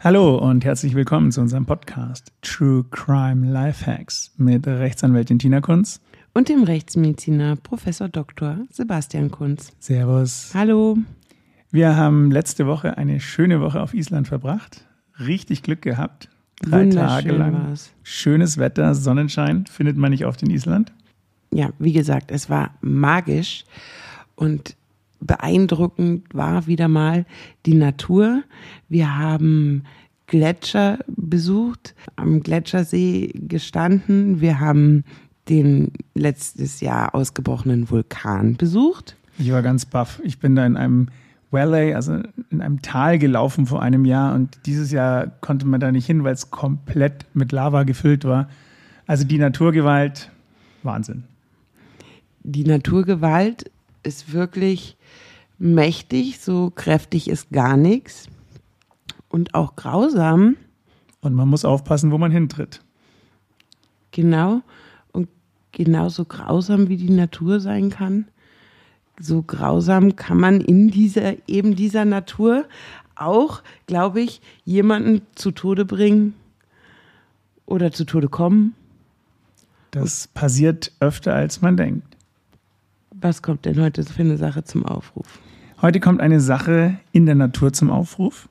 Hallo und herzlich willkommen zu unserem Podcast True Crime Lifehacks mit Rechtsanwältin Tina Kunz und dem Rechtsmediziner Professor Dr. Sebastian Kunz. Servus. Hallo. Wir haben letzte Woche eine schöne Woche auf Island verbracht. Richtig Glück gehabt. Drei Tage lang. War's. Schönes Wetter, Sonnenschein findet man nicht oft in Island. Ja, wie gesagt, es war magisch und beeindruckend war wieder mal die Natur. Wir haben Gletscher besucht, am Gletschersee gestanden. Wir haben den letztes Jahr ausgebrochenen Vulkan besucht. Ich war ganz baff. Ich bin da in einem Valley, also in einem Tal gelaufen vor einem Jahr und dieses Jahr konnte man da nicht hin, weil es komplett mit Lava gefüllt war. Also die Naturgewalt, Wahnsinn. Die Naturgewalt ist wirklich mächtig, so kräftig ist gar nichts und auch grausam. Und man muss aufpassen, wo man hintritt. Genau. Und genauso grausam wie die Natur sein kann, so grausam kann man in dieser, eben dieser Natur auch, glaube ich, jemanden zu Tode bringen oder zu Tode kommen. Das passiert öfter, als man denkt. Was kommt denn heute für eine Sache zum Aufruf? Heute kommt eine Sache in der Natur zum Aufruf.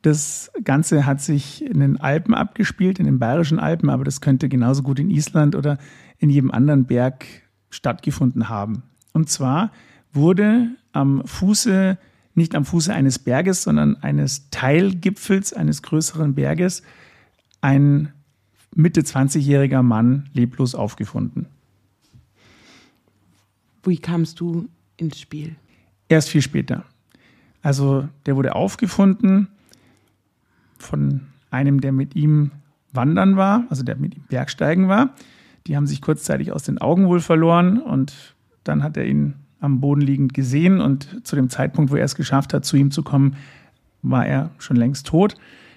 Das Ganze hat sich in den Alpen abgespielt, in den bayerischen Alpen, aber das könnte genauso gut in Island oder in jedem anderen Berg stattgefunden haben. Und zwar wurde am Fuße, nicht am Fuße eines Berges, sondern eines Teilgipfels eines größeren Berges ein Mitte 20-jähriger Mann leblos aufgefunden. Wie kamst du ins Spiel? Erst viel später. Also der wurde aufgefunden von einem, der mit ihm wandern war, also der mit ihm Bergsteigen war. Die haben sich kurzzeitig aus den Augen wohl verloren und dann hat er ihn am Boden liegend gesehen und zu dem Zeitpunkt, wo er es geschafft hat, zu ihm zu kommen, war er schon längst tot.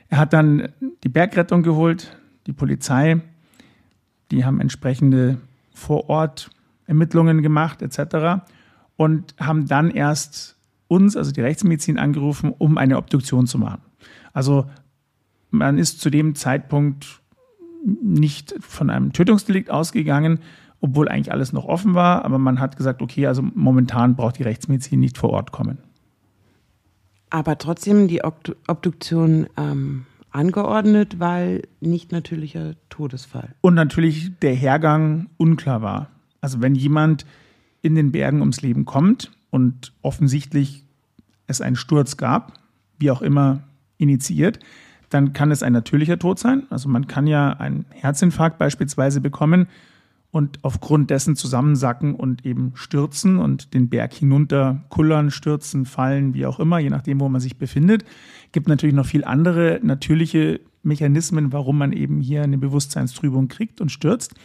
Er hat dann die Bergrettung geholt, die Polizei, die haben entsprechende vor Ort Ermittlungen gemacht etc. und haben dann erst uns, also die Rechtsmedizin, angerufen, um eine Obduktion zu machen. Also man ist zu dem Zeitpunkt nicht von einem Tötungsdelikt ausgegangen, obwohl eigentlich alles noch offen war. Aber man hat gesagt, okay, also momentan braucht die Rechtsmedizin nicht vor Ort kommen. Aber trotzdem die Obduktion ähm, angeordnet, weil nicht natürlicher Todesfall. Und natürlich der Hergang unklar war. Also wenn jemand in den Bergen ums Leben kommt und offensichtlich es einen Sturz gab, wie auch immer initiiert, dann kann es ein natürlicher Tod sein. Also man kann ja einen Herzinfarkt beispielsweise bekommen und aufgrund dessen zusammensacken und eben stürzen und den Berg hinunter kullern, stürzen, fallen, wie auch immer, je nachdem, wo man sich befindet. Gibt natürlich noch viel andere natürliche Mechanismen, warum man eben hier eine Bewusstseinstrübung kriegt und stürzt.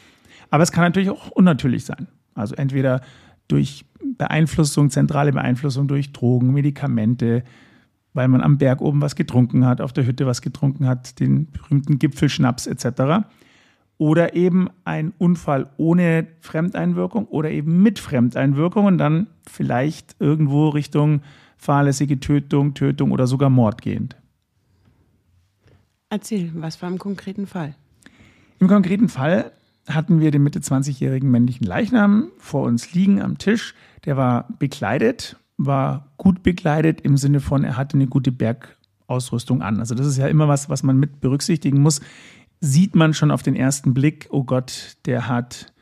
Aber es kann natürlich auch unnatürlich sein. Also entweder durch Beeinflussung, zentrale Beeinflussung durch Drogen, Medikamente, weil man am Berg oben was getrunken hat, auf der Hütte was getrunken hat, den berühmten Gipfelschnaps etc oder eben ein Unfall ohne Fremdeinwirkung oder eben mit Fremdeinwirkung und dann vielleicht irgendwo Richtung fahrlässige Tötung, Tötung oder sogar Mord gehend. Erzähl, was war im konkreten Fall? Im konkreten Fall hatten wir den Mitte 20-jährigen männlichen Leichnam vor uns liegen am Tisch. Der war bekleidet, war gut bekleidet im Sinne von, er hatte eine gute Bergausrüstung an. Also das ist ja immer was, was man mit berücksichtigen muss sieht man schon auf den ersten Blick, oh Gott, der hat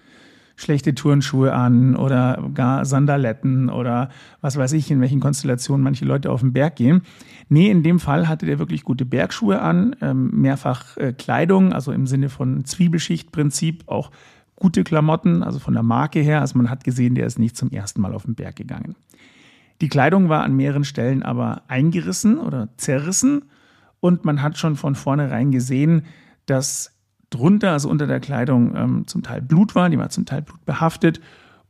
schlechte Turnschuhe an oder gar Sandaletten oder was weiß ich, in welchen Konstellationen manche Leute auf den Berg gehen. Nee, in dem Fall hatte der wirklich gute Bergschuhe an, ähm, mehrfach äh, Kleidung, also im Sinne von Zwiebelschichtprinzip, auch gute Klamotten, also von der Marke her. Also man hat gesehen, der ist nicht zum ersten Mal auf den Berg gegangen. Die Kleidung war an mehreren Stellen aber eingerissen oder zerrissen und man hat schon von vornherein gesehen, dass drunter, also unter der Kleidung, ähm, zum Teil Blut war, die war zum Teil blutbehaftet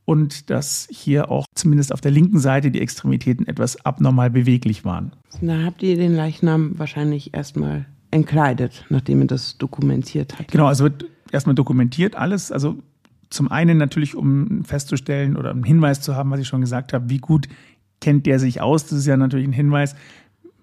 und dass hier auch zumindest auf der linken Seite die Extremitäten etwas abnormal beweglich waren. Na, habt ihr den Leichnam wahrscheinlich erstmal entkleidet, nachdem ihr das dokumentiert habt? Genau, also wird erstmal dokumentiert alles. Also zum einen natürlich, um festzustellen oder einen Hinweis zu haben, was ich schon gesagt habe, wie gut kennt der sich aus. Das ist ja natürlich ein Hinweis.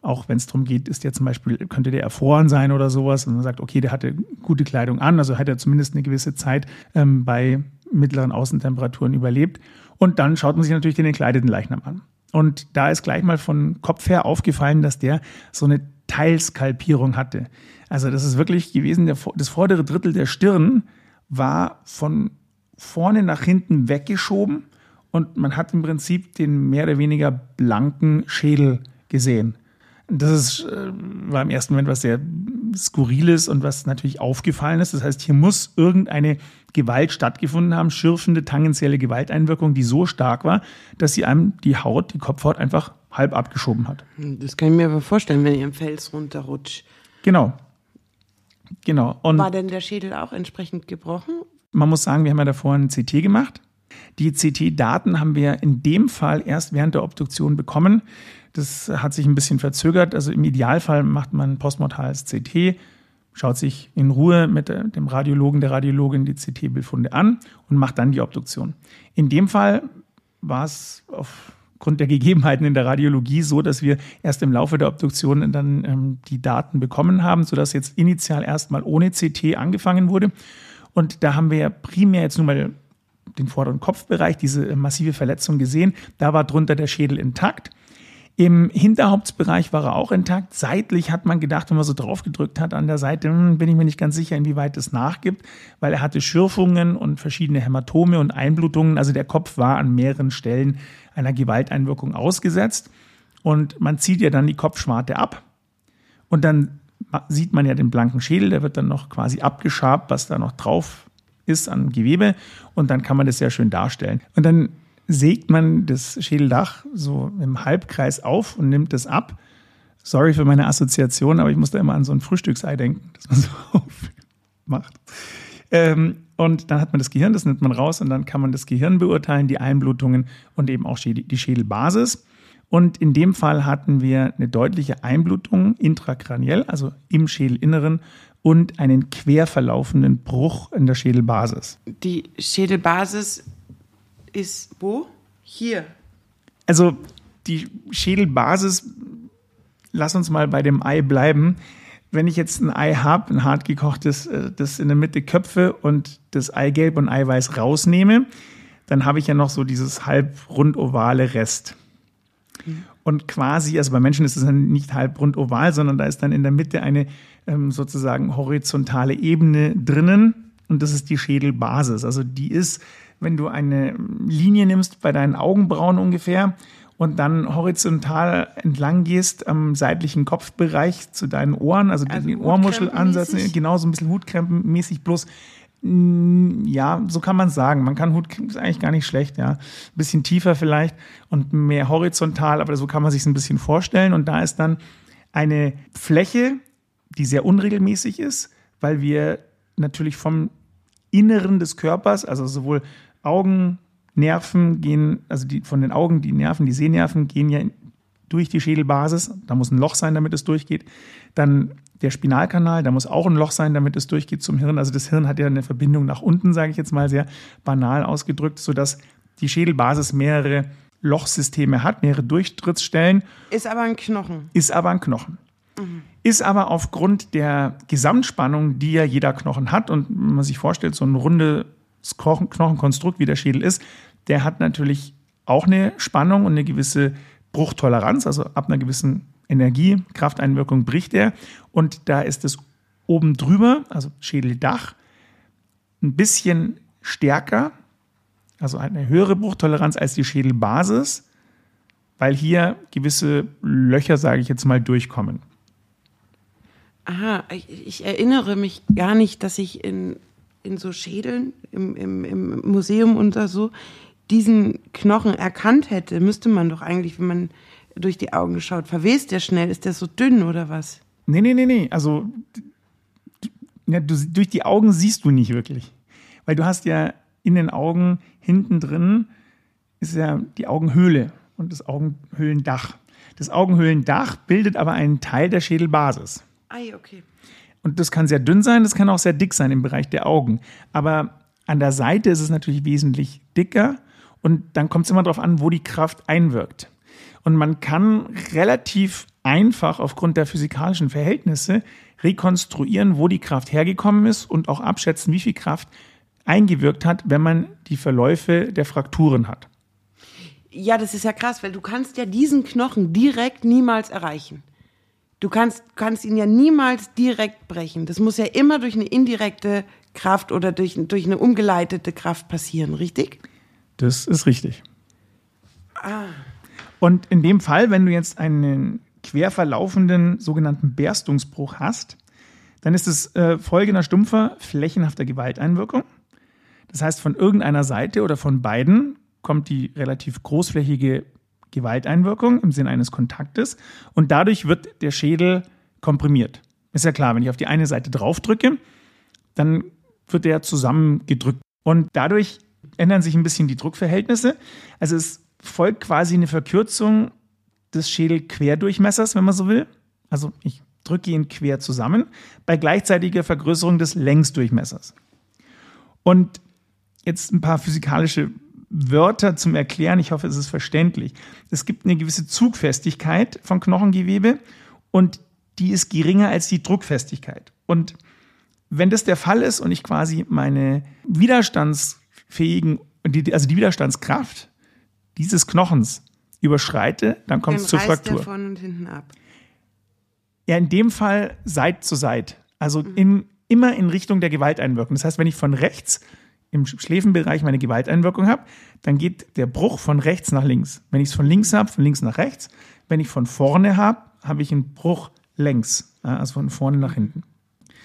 Auch wenn es darum geht, ist der zum Beispiel, könnte der erfroren sein oder sowas. Und man sagt, okay, der hatte gute Kleidung an, also hat er zumindest eine gewisse Zeit ähm, bei mittleren Außentemperaturen überlebt. Und dann schaut man sich natürlich den entkleideten Leichnam an. Und da ist gleich mal von Kopf her aufgefallen, dass der so eine Teilskalpierung hatte. Also das ist wirklich gewesen, der, das vordere Drittel der Stirn war von vorne nach hinten weggeschoben und man hat im Prinzip den mehr oder weniger blanken Schädel gesehen. Das ist, äh, war im ersten Moment was sehr Skurriles und was natürlich aufgefallen ist. Das heißt, hier muss irgendeine Gewalt stattgefunden haben, schürfende, tangentielle Gewalteinwirkung, die so stark war, dass sie einem die Haut, die Kopfhaut einfach halb abgeschoben hat. Das kann ich mir aber vorstellen, wenn ihr im Fels runterrutscht. Genau. Genau. Und war denn der Schädel auch entsprechend gebrochen? Man muss sagen, wir haben ja davor ein CT gemacht. Die CT-Daten haben wir in dem Fall erst während der Obduktion bekommen. Das hat sich ein bisschen verzögert. Also im Idealfall macht man postmortales CT, schaut sich in Ruhe mit dem Radiologen, der Radiologin die CT-Bildfunde an und macht dann die Obduktion. In dem Fall war es aufgrund der Gegebenheiten in der Radiologie so, dass wir erst im Laufe der Obduktion dann ähm, die Daten bekommen haben, sodass jetzt initial erstmal ohne CT angefangen wurde. Und da haben wir ja primär jetzt nur mal den vorderen Kopfbereich, diese massive Verletzung gesehen. Da war drunter der Schädel intakt. Im Hinterhauptsbereich war er auch intakt. Seitlich hat man gedacht, wenn man so drauf gedrückt hat an der Seite, hm, bin ich mir nicht ganz sicher, inwieweit es nachgibt, weil er hatte Schürfungen und verschiedene Hämatome und Einblutungen. Also der Kopf war an mehreren Stellen einer Gewalteinwirkung ausgesetzt. Und man zieht ja dann die Kopfschwarte ab. Und dann sieht man ja den blanken Schädel, der wird dann noch quasi abgeschabt, was da noch drauf ist an Gewebe. Und dann kann man das sehr schön darstellen. Und dann sägt man das Schädeldach so im Halbkreis auf und nimmt es ab. Sorry für meine Assoziation, aber ich muss da immer an so ein Frühstücksei denken, das man so macht. Ähm, und dann hat man das Gehirn, das nimmt man raus und dann kann man das Gehirn beurteilen, die Einblutungen und eben auch die Schädelbasis. Und in dem Fall hatten wir eine deutliche Einblutung intrakraniell, also im Schädelinneren und einen quer verlaufenden Bruch in der Schädelbasis. Die Schädelbasis ist wo? Hier. Also die Schädelbasis, lass uns mal bei dem Ei bleiben. Wenn ich jetzt ein Ei habe, ein hart gekochtes, äh, das in der Mitte Köpfe und das Eigelb und Eiweiß rausnehme, dann habe ich ja noch so dieses halb rundovale Rest. Mhm. Und quasi, also bei Menschen ist es dann nicht halb rundoval, sondern da ist dann in der Mitte eine ähm, sozusagen horizontale Ebene drinnen und das ist die Schädelbasis. Also die ist wenn du eine Linie nimmst bei deinen Augenbrauen ungefähr und dann horizontal entlang gehst am seitlichen Kopfbereich zu deinen Ohren, also, also den Ohrmuschel ansetzen, genau so ein bisschen Hutkrempenmäßig bloß mm, ja, so kann man sagen. Man kann Hut ist eigentlich gar nicht schlecht, ja. Ein bisschen tiefer vielleicht und mehr horizontal, aber so kann man sich ein bisschen vorstellen. Und da ist dann eine Fläche, die sehr unregelmäßig ist, weil wir natürlich vom Inneren des Körpers, also sowohl Augennerven gehen, also die, von den Augen, die Nerven, die Sehnerven gehen ja durch die Schädelbasis. Da muss ein Loch sein, damit es durchgeht. Dann der Spinalkanal, da muss auch ein Loch sein, damit es durchgeht zum Hirn. Also das Hirn hat ja eine Verbindung nach unten, sage ich jetzt mal sehr banal ausgedrückt, sodass die Schädelbasis mehrere Lochsysteme hat, mehrere Durchtrittsstellen. Ist aber ein Knochen. Ist aber ein Knochen. Mhm. Ist aber aufgrund der Gesamtspannung, die ja jeder Knochen hat, und wenn man sich vorstellt, so ein runde Knochenkonstrukt, wie der Schädel ist, der hat natürlich auch eine Spannung und eine gewisse Bruchtoleranz, also ab einer gewissen Energie, Krafteinwirkung bricht er. Und da ist es oben drüber, also Schädeldach, ein bisschen stärker, also eine höhere Bruchtoleranz als die Schädelbasis, weil hier gewisse Löcher, sage ich jetzt mal, durchkommen. Aha, ich, ich erinnere mich gar nicht, dass ich in in so Schädeln im, im, im Museum und so diesen Knochen erkannt hätte, müsste man doch eigentlich, wenn man durch die Augen schaut, verwest der schnell? Ist der so dünn oder was? Nee, nee, nee, nee. Also ja, du, durch die Augen siehst du nicht wirklich. Weil du hast ja in den Augen hinten drin ist ja die Augenhöhle und das Augenhöhlendach. Das Augenhöhlendach bildet aber einen Teil der Schädelbasis. Ah, okay. Und das kann sehr dünn sein, das kann auch sehr dick sein im Bereich der Augen. Aber an der Seite ist es natürlich wesentlich dicker und dann kommt es immer darauf an, wo die Kraft einwirkt. Und man kann relativ einfach aufgrund der physikalischen Verhältnisse rekonstruieren, wo die Kraft hergekommen ist und auch abschätzen, wie viel Kraft eingewirkt hat, wenn man die Verläufe der Frakturen hat. Ja, das ist ja krass, weil du kannst ja diesen Knochen direkt niemals erreichen. Du kannst, kannst ihn ja niemals direkt brechen. Das muss ja immer durch eine indirekte Kraft oder durch, durch eine umgeleitete Kraft passieren, richtig? Das ist richtig. Ah. Und in dem Fall, wenn du jetzt einen quer verlaufenden sogenannten Berstungsbruch hast, dann ist es äh, folgender stumpfer, flächenhafter Gewalteinwirkung. Das heißt, von irgendeiner Seite oder von beiden kommt die relativ großflächige Gewalteinwirkung im Sinne eines Kontaktes und dadurch wird der Schädel komprimiert. Ist ja klar, wenn ich auf die eine Seite draufdrücke, dann wird der zusammengedrückt und dadurch ändern sich ein bisschen die Druckverhältnisse. Also es folgt quasi eine Verkürzung des Schädelquerdurchmessers, wenn man so will. Also ich drücke ihn quer zusammen bei gleichzeitiger Vergrößerung des Längsdurchmessers. Und jetzt ein paar physikalische Wörter zum Erklären. Ich hoffe, es ist verständlich. Es gibt eine gewisse Zugfestigkeit von Knochengewebe und die ist geringer als die Druckfestigkeit. Und wenn das der Fall ist und ich quasi meine widerstandsfähigen, also die Widerstandskraft dieses Knochens überschreite, dann kommt es zur Fraktur. Der vorne und hinten ab. Ja, in dem Fall Seit zu Seit. Also mhm. in, immer in Richtung der Gewalteinwirkung. Das heißt, wenn ich von rechts im Schläfenbereich meine Gewalteinwirkung habe, dann geht der Bruch von rechts nach links. Wenn ich es von links habe, von links nach rechts. Wenn ich von vorne habe, habe ich einen Bruch längs, also von vorne nach hinten.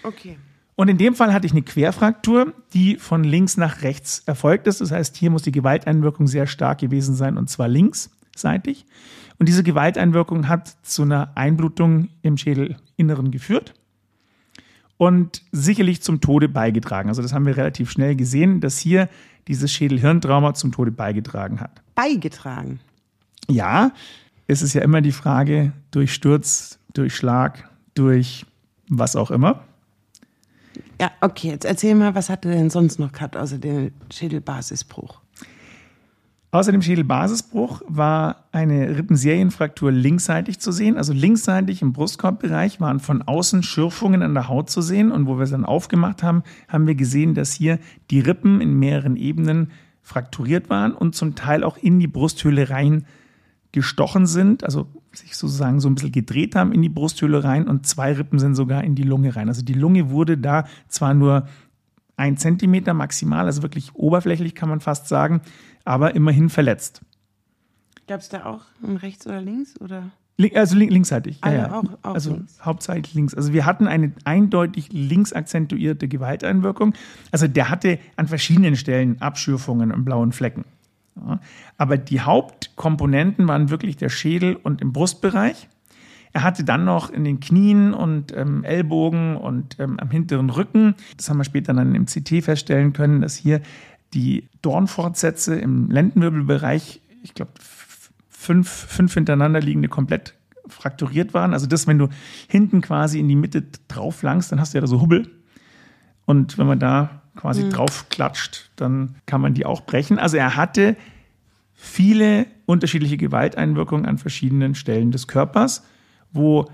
Okay. Und in dem Fall hatte ich eine Querfraktur, die von links nach rechts erfolgt ist. Das heißt, hier muss die Gewalteinwirkung sehr stark gewesen sein und zwar linksseitig. Und diese Gewalteinwirkung hat zu einer Einblutung im Schädelinneren geführt und sicherlich zum Tode beigetragen. Also das haben wir relativ schnell gesehen, dass hier dieses Schädelhirntrauma zum Tode beigetragen hat. Beigetragen? Ja, es ist ja immer die Frage durch Sturz, durch Schlag, durch was auch immer. Ja, okay, jetzt erzähl mal, was hat er denn sonst noch gehabt, außer dem Schädelbasisbruch? Außer dem Schädelbasisbruch war eine Rippenserienfraktur linksseitig zu sehen. Also linksseitig im Brustkorbbereich waren von außen Schürfungen an der Haut zu sehen. Und wo wir es dann aufgemacht haben, haben wir gesehen, dass hier die Rippen in mehreren Ebenen frakturiert waren und zum Teil auch in die Brusthöhle rein gestochen sind, also sich sozusagen so ein bisschen gedreht haben in die Brusthöhle rein und zwei Rippen sind sogar in die Lunge rein. Also die Lunge wurde da zwar nur ein Zentimeter maximal, also wirklich oberflächlich kann man fast sagen, aber immerhin verletzt. Gab es da auch ein rechts oder links oder? Also linksseitig. Ja, ja. Auch, auch also links. hauptsächlich links. Also wir hatten eine eindeutig links akzentuierte Gewalteinwirkung. Also der hatte an verschiedenen Stellen Abschürfungen und blauen Flecken. Ja. Aber die Hauptkomponenten waren wirklich der Schädel und im Brustbereich. Er hatte dann noch in den Knien und ähm, Ellbogen und ähm, am hinteren Rücken, das haben wir später dann im CT feststellen können, dass hier die Dornfortsätze im Lendenwirbelbereich, ich glaube, fünf, fünf hintereinander liegende komplett frakturiert waren. Also das, wenn du hinten quasi in die Mitte drauf langst, dann hast du ja da so Hubbel. Und wenn man da quasi mhm. drauf klatscht, dann kann man die auch brechen. Also er hatte viele unterschiedliche Gewalteinwirkungen an verschiedenen Stellen des Körpers wo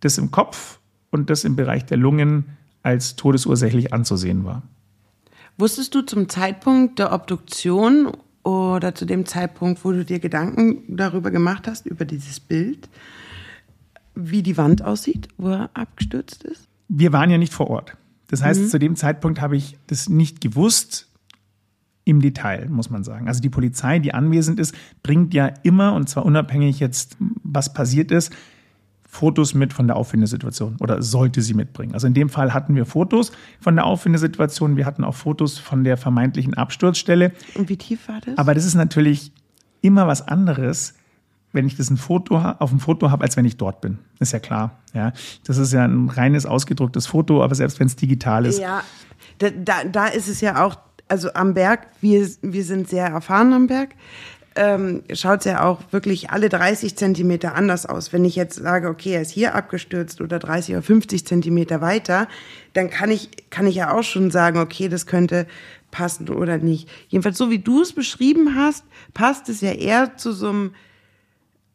das im Kopf und das im Bereich der Lungen als todesursächlich anzusehen war. Wusstest du zum Zeitpunkt der Obduktion oder zu dem Zeitpunkt, wo du dir Gedanken darüber gemacht hast, über dieses Bild, wie die Wand aussieht, wo er abgestürzt ist? Wir waren ja nicht vor Ort. Das heißt, mhm. zu dem Zeitpunkt habe ich das nicht gewusst im Detail, muss man sagen. Also die Polizei, die anwesend ist, bringt ja immer, und zwar unabhängig jetzt, was passiert ist, Fotos mit von der Auffindesituation oder sollte sie mitbringen. Also in dem Fall hatten wir Fotos von der Auffindesituation, wir hatten auch Fotos von der vermeintlichen Absturzstelle. Und wie tief war das? Aber das ist natürlich immer was anderes, wenn ich das ein Foto auf dem Foto habe, als wenn ich dort bin. Ist ja klar. Ja, das ist ja ein reines ausgedrucktes Foto, aber selbst wenn es digital ist. Ja, da, da, da ist es ja auch, also am Berg, wir, wir sind sehr erfahren am Berg ähm, schaut ja auch wirklich alle 30 Zentimeter anders aus. Wenn ich jetzt sage, okay, er ist hier abgestürzt oder 30 oder 50 Zentimeter weiter, dann kann ich, kann ich ja auch schon sagen, okay, das könnte passen oder nicht. Jedenfalls so wie du es beschrieben hast, passt es ja eher zu so einem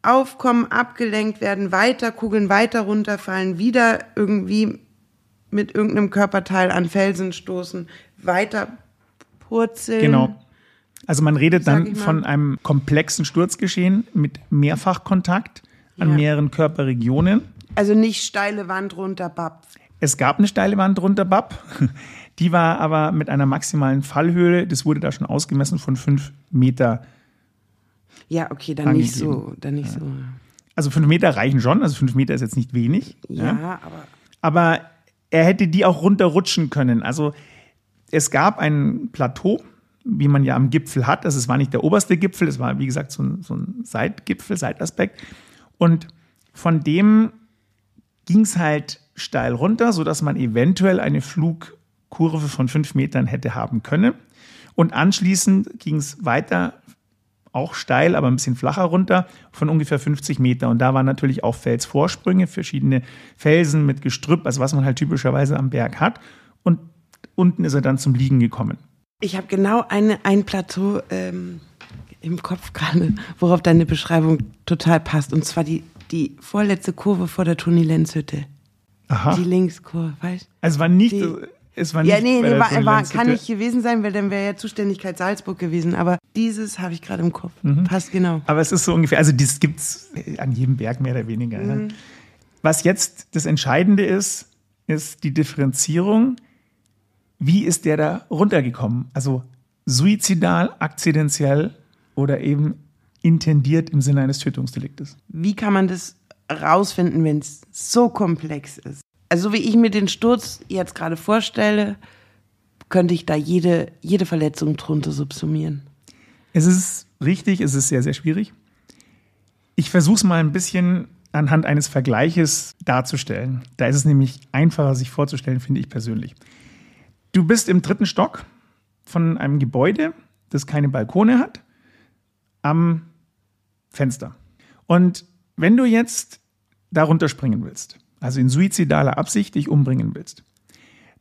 aufkommen, abgelenkt werden, weiter kugeln, weiter runterfallen, wieder irgendwie mit irgendeinem Körperteil an Felsen stoßen, weiter purzeln. Genau. Also man redet dann von einem komplexen Sturzgeschehen mit Mehrfachkontakt an Ja. mehreren Körperregionen. Also nicht steile Wand runter, bap. Es gab eine steile Wand drunter, Bab. Die war aber mit einer maximalen Fallhöhe, das wurde da schon ausgemessen, von fünf Meter. Ja, okay, dann nicht Angegeben. so, dann nicht so. Also fünf Meter reichen schon, also fünf Meter ist jetzt nicht wenig. Ja, aber aber er hätte die auch runterrutschen können. Also es gab ein Plateau, wie man ja am Gipfel hat. Also es war nicht der oberste Gipfel, es war wie gesagt so ein, so ein Seitgipfel, Seitaspekt. Und von dem ging es halt steil runter, sodass man eventuell eine Flugkurve von fünf Metern hätte haben können. Und anschließend ging es weiter, auch steil, aber ein bisschen flacher runter, von ungefähr 50 Meter. Und da waren natürlich auch Felsvorsprünge, verschiedene Felsen mit Gestrüpp, also was man halt typischerweise am Berg hat. Und unten ist er dann zum Liegen gekommen. Ich habe genau eine, ein Plateau ähm, im Kopf gerade, worauf deine Beschreibung total passt. Und zwar die, die vorletzte Kurve vor der Toni Lenz Hütte. Aha. Die Linkskurve, weißt du? Also es war nicht, Die- es war nicht Ja, nee, nee war, war, kann nicht gewesen sein, weil dann wäre ja Zuständigkeit Salzburg gewesen. Aber dieses habe ich gerade im Kopf. Mhm. Passt genau. Aber es ist so ungefähr, also das gibt es an jedem Berg mehr oder weniger. Ja. Was jetzt das Entscheidende ist, ist die Differenzierung. Wie ist der da runtergekommen? Also suizidal, akzidentiell oder eben intendiert im Sinne eines Tötungsdeliktes? Wie kann man das rausfinden, wenn es so komplex ist? Also, so wie ich mir den Sturz jetzt gerade vorstelle, könnte ich da jede, jede Verletzung drunter subsumieren. Es ist richtig, es ist sehr, sehr schwierig. Ich versuche es mal ein bisschen anhand eines Vergleiches darzustellen. Da ist es nämlich einfacher, sich vorzustellen, finde ich persönlich. Du bist im dritten Stock von einem Gebäude, das keine Balkone hat, am Fenster. Und wenn du jetzt da runterspringen willst, also in suizidaler Absicht dich umbringen willst,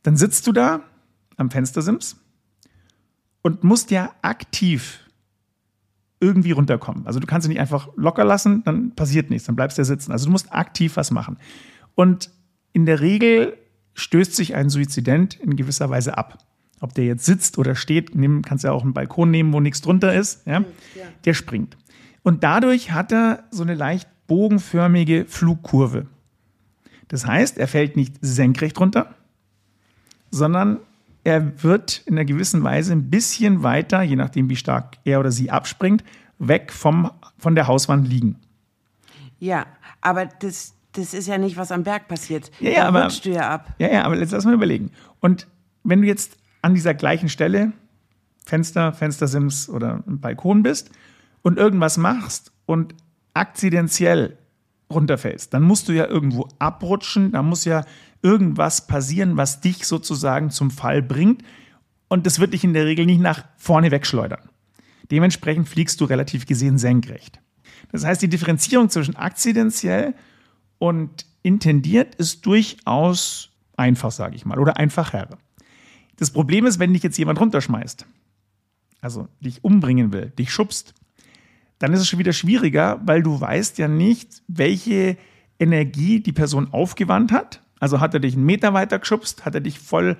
dann sitzt du da am Fenstersims und musst ja aktiv irgendwie runterkommen. Also du kannst ihn nicht einfach locker lassen, dann passiert nichts, dann bleibst du sitzen. Also du musst aktiv was machen. Und in der Regel stößt sich ein Suizident in gewisser Weise ab. Ob der jetzt sitzt oder steht, nimm, kannst ja auch einen Balkon nehmen, wo nichts drunter ist, ja, der springt. Und dadurch hat er so eine leicht bogenförmige Flugkurve. Das heißt, er fällt nicht senkrecht runter, sondern er wird in einer gewissen Weise ein bisschen weiter, je nachdem wie stark er oder sie abspringt, weg vom, von der Hauswand liegen. Ja, aber das, das ist ja nicht, was am Berg passiert. Ja, ja, da aber- du ja ab. Ja, ja, aber jetzt lass mal überlegen. Und wenn du jetzt an dieser gleichen Stelle, Fenster, Fenstersims oder Balkon bist und irgendwas machst und akzidentiell runterfällst, dann musst du ja irgendwo abrutschen, da muss ja irgendwas passieren, was dich sozusagen zum Fall bringt. Und das wird dich in der Regel nicht nach vorne wegschleudern. Dementsprechend fliegst du relativ gesehen senkrecht. Das heißt, die Differenzierung zwischen akzidentiell und intendiert ist durchaus einfach, sage ich mal, oder einfacher. Das Problem ist, wenn dich jetzt jemand runterschmeißt, also dich umbringen will, dich schubst, dann ist es schon wieder schwieriger, weil du weißt ja nicht, welche Energie die Person aufgewandt hat. Also hat er dich einen Meter weiter geschubst, hat er dich voll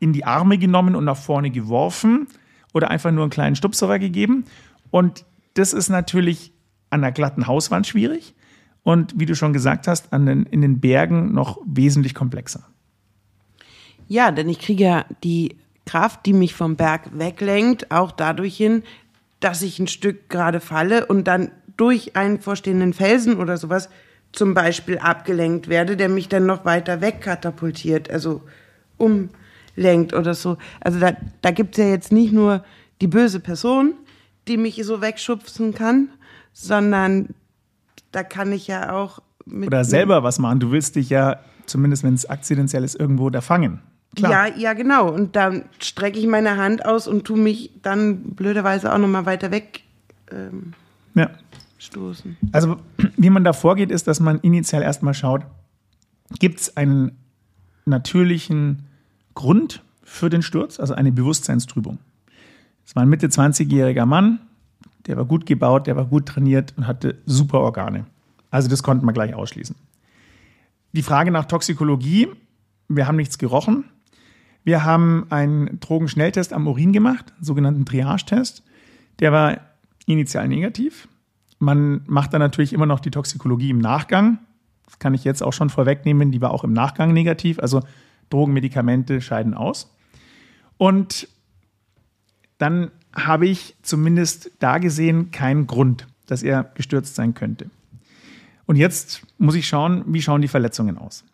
in die Arme genommen und nach vorne geworfen oder einfach nur einen kleinen Stupserer gegeben. Und das ist natürlich an einer glatten Hauswand schwierig und wie du schon gesagt hast, an den, in den Bergen noch wesentlich komplexer. Ja, denn ich kriege ja die Kraft, die mich vom Berg weglenkt, auch dadurch hin, dass ich ein Stück gerade falle und dann durch einen vorstehenden Felsen oder sowas zum Beispiel abgelenkt werde, der mich dann noch weiter wegkatapultiert, also umlenkt oder so. Also da, da gibt es ja jetzt nicht nur die böse Person, die mich so wegschubsen kann, sondern da kann ich ja auch mit Oder selber was machen. Du willst dich ja, zumindest wenn es akzidentiell ist, irgendwo da fangen. Klar. Ja, ja, genau. Und dann strecke ich meine Hand aus und tu mich dann blöderweise auch nochmal weiter ja. wegstoßen. Also, wie man da vorgeht, ist, dass man initial erstmal schaut, gibt es einen natürlichen Grund für den Sturz, also eine Bewusstseinstrübung. Es war ein Mitte 20-jähriger Mann, der war gut gebaut, der war gut trainiert und hatte super Organe. Also das konnten wir gleich ausschließen. Die Frage nach Toxikologie, wir haben nichts gerochen. Wir haben einen Drogenschnelltest am Urin gemacht, einen sogenannten Triage-Test. Der war initial negativ. Man macht dann natürlich immer noch die Toxikologie im Nachgang. Das kann ich jetzt auch schon vorwegnehmen, die war auch im Nachgang negativ. Also Drogenmedikamente scheiden aus. Und dann habe ich zumindest da gesehen keinen Grund, dass er gestürzt sein könnte. Und jetzt muss ich schauen, wie schauen die Verletzungen aus.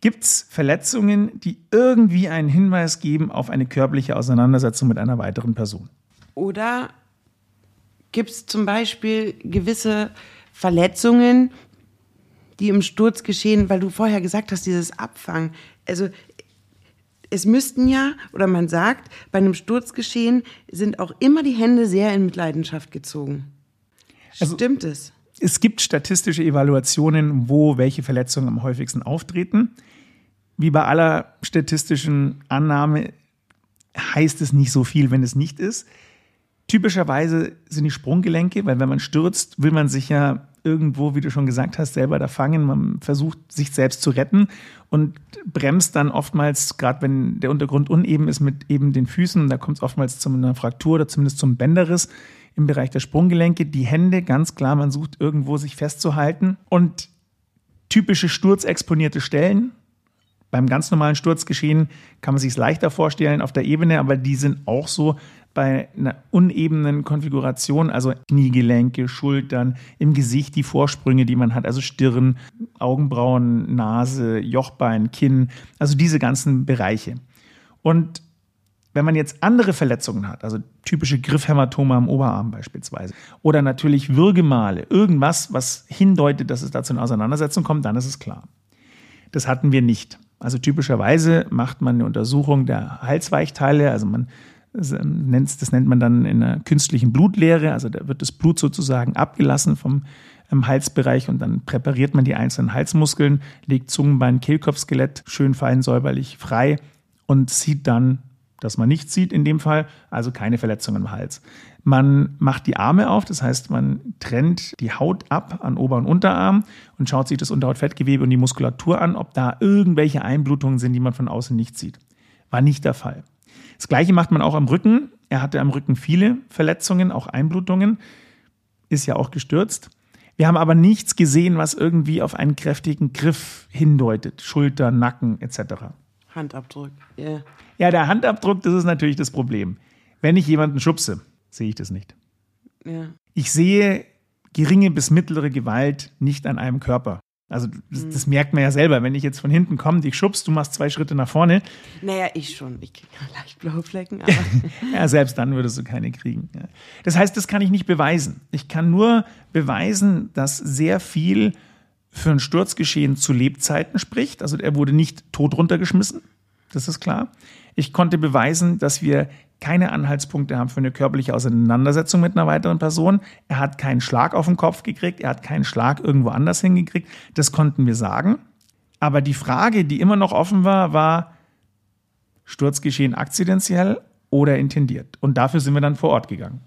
Gibt es Verletzungen, die irgendwie einen Hinweis geben auf eine körperliche Auseinandersetzung mit einer weiteren Person? Oder gibt es zum Beispiel gewisse Verletzungen, die im Sturz geschehen, weil du vorher gesagt hast, dieses Abfangen. Also es müssten ja, oder man sagt, bei einem Sturzgeschehen sind auch immer die Hände sehr in Mitleidenschaft gezogen. Also, Stimmt es? Es gibt statistische Evaluationen, wo welche Verletzungen am häufigsten auftreten. Wie bei aller statistischen Annahme heißt es nicht so viel, wenn es nicht ist. Typischerweise sind die Sprunggelenke, weil wenn man stürzt, will man sich ja irgendwo, wie du schon gesagt hast, selber da fangen. Man versucht, sich selbst zu retten und bremst dann oftmals, gerade wenn der Untergrund uneben ist, mit eben den Füßen. Da kommt es oftmals zu einer Fraktur oder zumindest zum Bänderriss im Bereich der Sprunggelenke. Die Hände, ganz klar, man sucht irgendwo sich festzuhalten. Und typische sturzexponierte Stellen, beim ganz normalen Sturzgeschehen kann man sich es leichter vorstellen auf der Ebene, aber die sind auch so bei einer unebenen Konfiguration, also Kniegelenke, Schultern, im Gesicht die Vorsprünge, die man hat, also Stirn, Augenbrauen, Nase, Jochbein, Kinn, also diese ganzen Bereiche. Und wenn man jetzt andere Verletzungen hat, also typische Griffhämatome am Oberarm beispielsweise, oder natürlich Würgemale, irgendwas, was hindeutet, dass es da zu einer Auseinandersetzung kommt, dann ist es klar. Das hatten wir nicht. Also typischerweise macht man eine Untersuchung der Halsweichteile, also man das nennt man dann in einer künstlichen Blutlehre, also da wird das Blut sozusagen abgelassen vom ähm, Halsbereich und dann präpariert man die einzelnen Halsmuskeln, legt Zungenbein, Kehlkopfskelett schön fein säuberlich frei und sieht dann das man nicht sieht in dem Fall, also keine Verletzung im Hals. Man macht die Arme auf, das heißt, man trennt die Haut ab an Ober- und Unterarm und schaut sich das Unterhautfettgewebe und die Muskulatur an, ob da irgendwelche Einblutungen sind, die man von außen nicht sieht. War nicht der Fall. Das gleiche macht man auch am Rücken. Er hatte am Rücken viele Verletzungen, auch Einblutungen, ist ja auch gestürzt. Wir haben aber nichts gesehen, was irgendwie auf einen kräftigen Griff hindeutet. Schulter, Nacken etc. Handabdruck. Yeah. Ja, der Handabdruck, das ist natürlich das Problem. Wenn ich jemanden schubse, sehe ich das nicht. Ja. Ich sehe geringe bis mittlere Gewalt nicht an einem Körper. Also das, das, merkt man ja selber. Wenn ich jetzt von hinten komme, dich schubst, du machst zwei Schritte nach vorne. Naja, ich schon. Ich kriege leicht blaue Flecken. Ja, selbst dann würdest du keine kriegen. Das heißt, das kann ich nicht beweisen. Ich kann nur beweisen, dass sehr viel für ein Sturzgeschehen zu Lebzeiten spricht. Also er wurde nicht tot runtergeschmissen. Das ist klar. Ich konnte beweisen, dass wir keine Anhaltspunkte haben für eine körperliche Auseinandersetzung mit einer weiteren Person. Er hat keinen Schlag auf den Kopf gekriegt, er hat keinen Schlag irgendwo anders hingekriegt. Das konnten wir sagen. Aber die Frage, die immer noch offen war, war Sturzgeschehen akzidentiell oder intendiert. Und dafür sind wir dann vor Ort gegangen.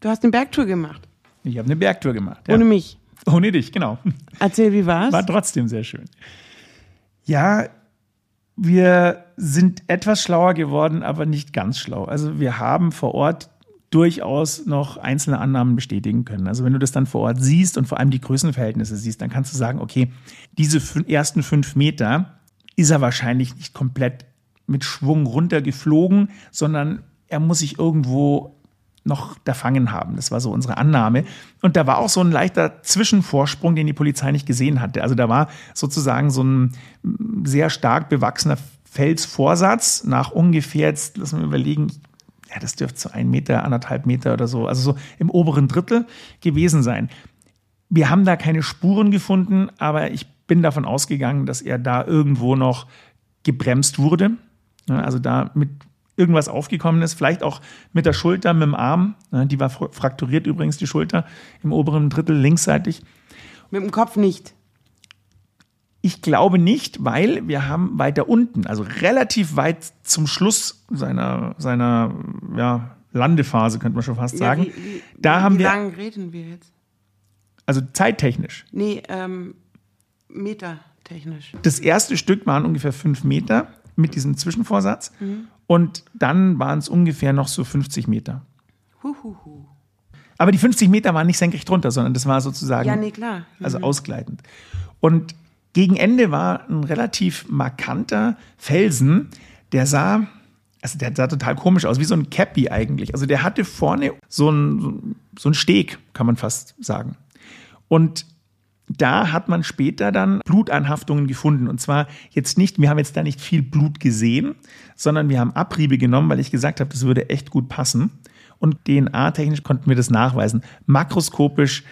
Du hast eine Bergtour gemacht. Ich habe eine Bergtour gemacht. Ja. Ohne mich. Ohne dich, genau. Erzähl, wie war's? War trotzdem sehr schön. Ja, wir sind etwas schlauer geworden, aber nicht ganz schlau. Also wir haben vor Ort durchaus noch einzelne Annahmen bestätigen können. Also wenn du das dann vor Ort siehst und vor allem die Größenverhältnisse siehst, dann kannst du sagen, okay, diese ersten fünf Meter ist er wahrscheinlich nicht komplett mit Schwung runtergeflogen, sondern er muss sich irgendwo noch erfangen haben. Das war so unsere Annahme. Und da war auch so ein leichter Zwischenvorsprung, den die Polizei nicht gesehen hatte. Also da war sozusagen so ein sehr stark bewachsener Felsvorsatz nach ungefähr, jetzt lassen wir überlegen, ja, das dürfte so ein Meter, anderthalb Meter oder so, also so im oberen Drittel gewesen sein. Wir haben da keine Spuren gefunden, aber ich bin davon ausgegangen, dass er da irgendwo noch gebremst wurde. Also da mit irgendwas aufgekommen ist, vielleicht auch mit der Schulter, mit dem Arm. Die war frakturiert übrigens, die Schulter im oberen Drittel linksseitig. Mit dem Kopf nicht. Ich glaube nicht, weil wir haben weiter unten, also relativ weit zum Schluss seiner, seiner ja, Landephase, könnte man schon fast sagen. Ja, wie, wie, da wie haben wir, lange reden wir jetzt? also zeittechnisch. Nee, ähm, metertechnisch. Das erste Stück waren ungefähr fünf Meter mit diesem Zwischenvorsatz. Und dann waren es ungefähr noch so 50 Meter. Huhuhu. Aber die 50 Meter waren nicht senkrecht drunter, sondern das war sozusagen Ja, nee, klar. also ausgleitend. Und gegen Ende war ein relativ markanter Felsen, der sah, also der sah total komisch aus, wie so ein Cappy eigentlich. Also der hatte vorne so ein, so Steg, kann man fast sagen. Und da hat man später dann Blutanhaftungen gefunden. Und zwar jetzt nicht, wir haben jetzt da nicht viel Blut gesehen, sondern wir haben Abriebe genommen, weil ich gesagt habe, das würde echt gut passen. Und DNA-technisch konnten wir das nachweisen. Makroskopisch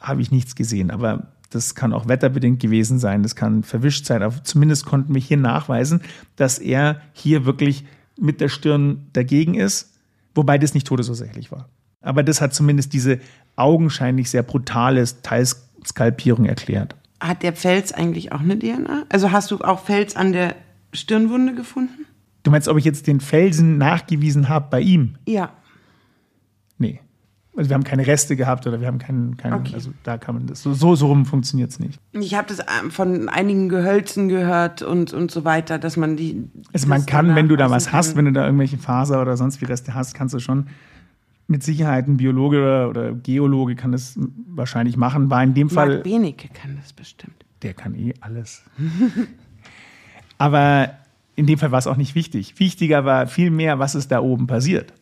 habe ich nichts gesehen, aber das kann auch wetterbedingt gewesen sein, das kann verwischt sein, aber zumindest konnten wir hier nachweisen, dass er hier wirklich mit der Stirn dagegen ist, wobei das nicht todesursächlich war. Aber das hat zumindest diese augenscheinlich sehr brutale Teilskalpierung erklärt. Hat der Fels eigentlich auch eine DNA? Also hast du auch Fels an der Stirnwunde gefunden? Du meinst, ob ich jetzt den Felsen nachgewiesen habe bei ihm? Ja. Nee. Also wir haben keine Reste gehabt oder wir haben keinen, keinen Okay. also da kann man das, so, so, so rum funktioniert es nicht. Ich habe das ähm, von einigen Gehölzen gehört und, und so weiter, dass man die. Also man kann, wenn du da was hast, wenn du da irgendwelche Faser oder sonst wie Reste hast, kannst du schon mit Sicherheit ein Biologe oder, Geologe kann das wahrscheinlich machen. War in dem Fall, Marc Benecke kann das bestimmt. der kann eh alles. Aber in dem Fall war es auch nicht wichtig. Wichtiger war viel mehr, was ist da oben passiert.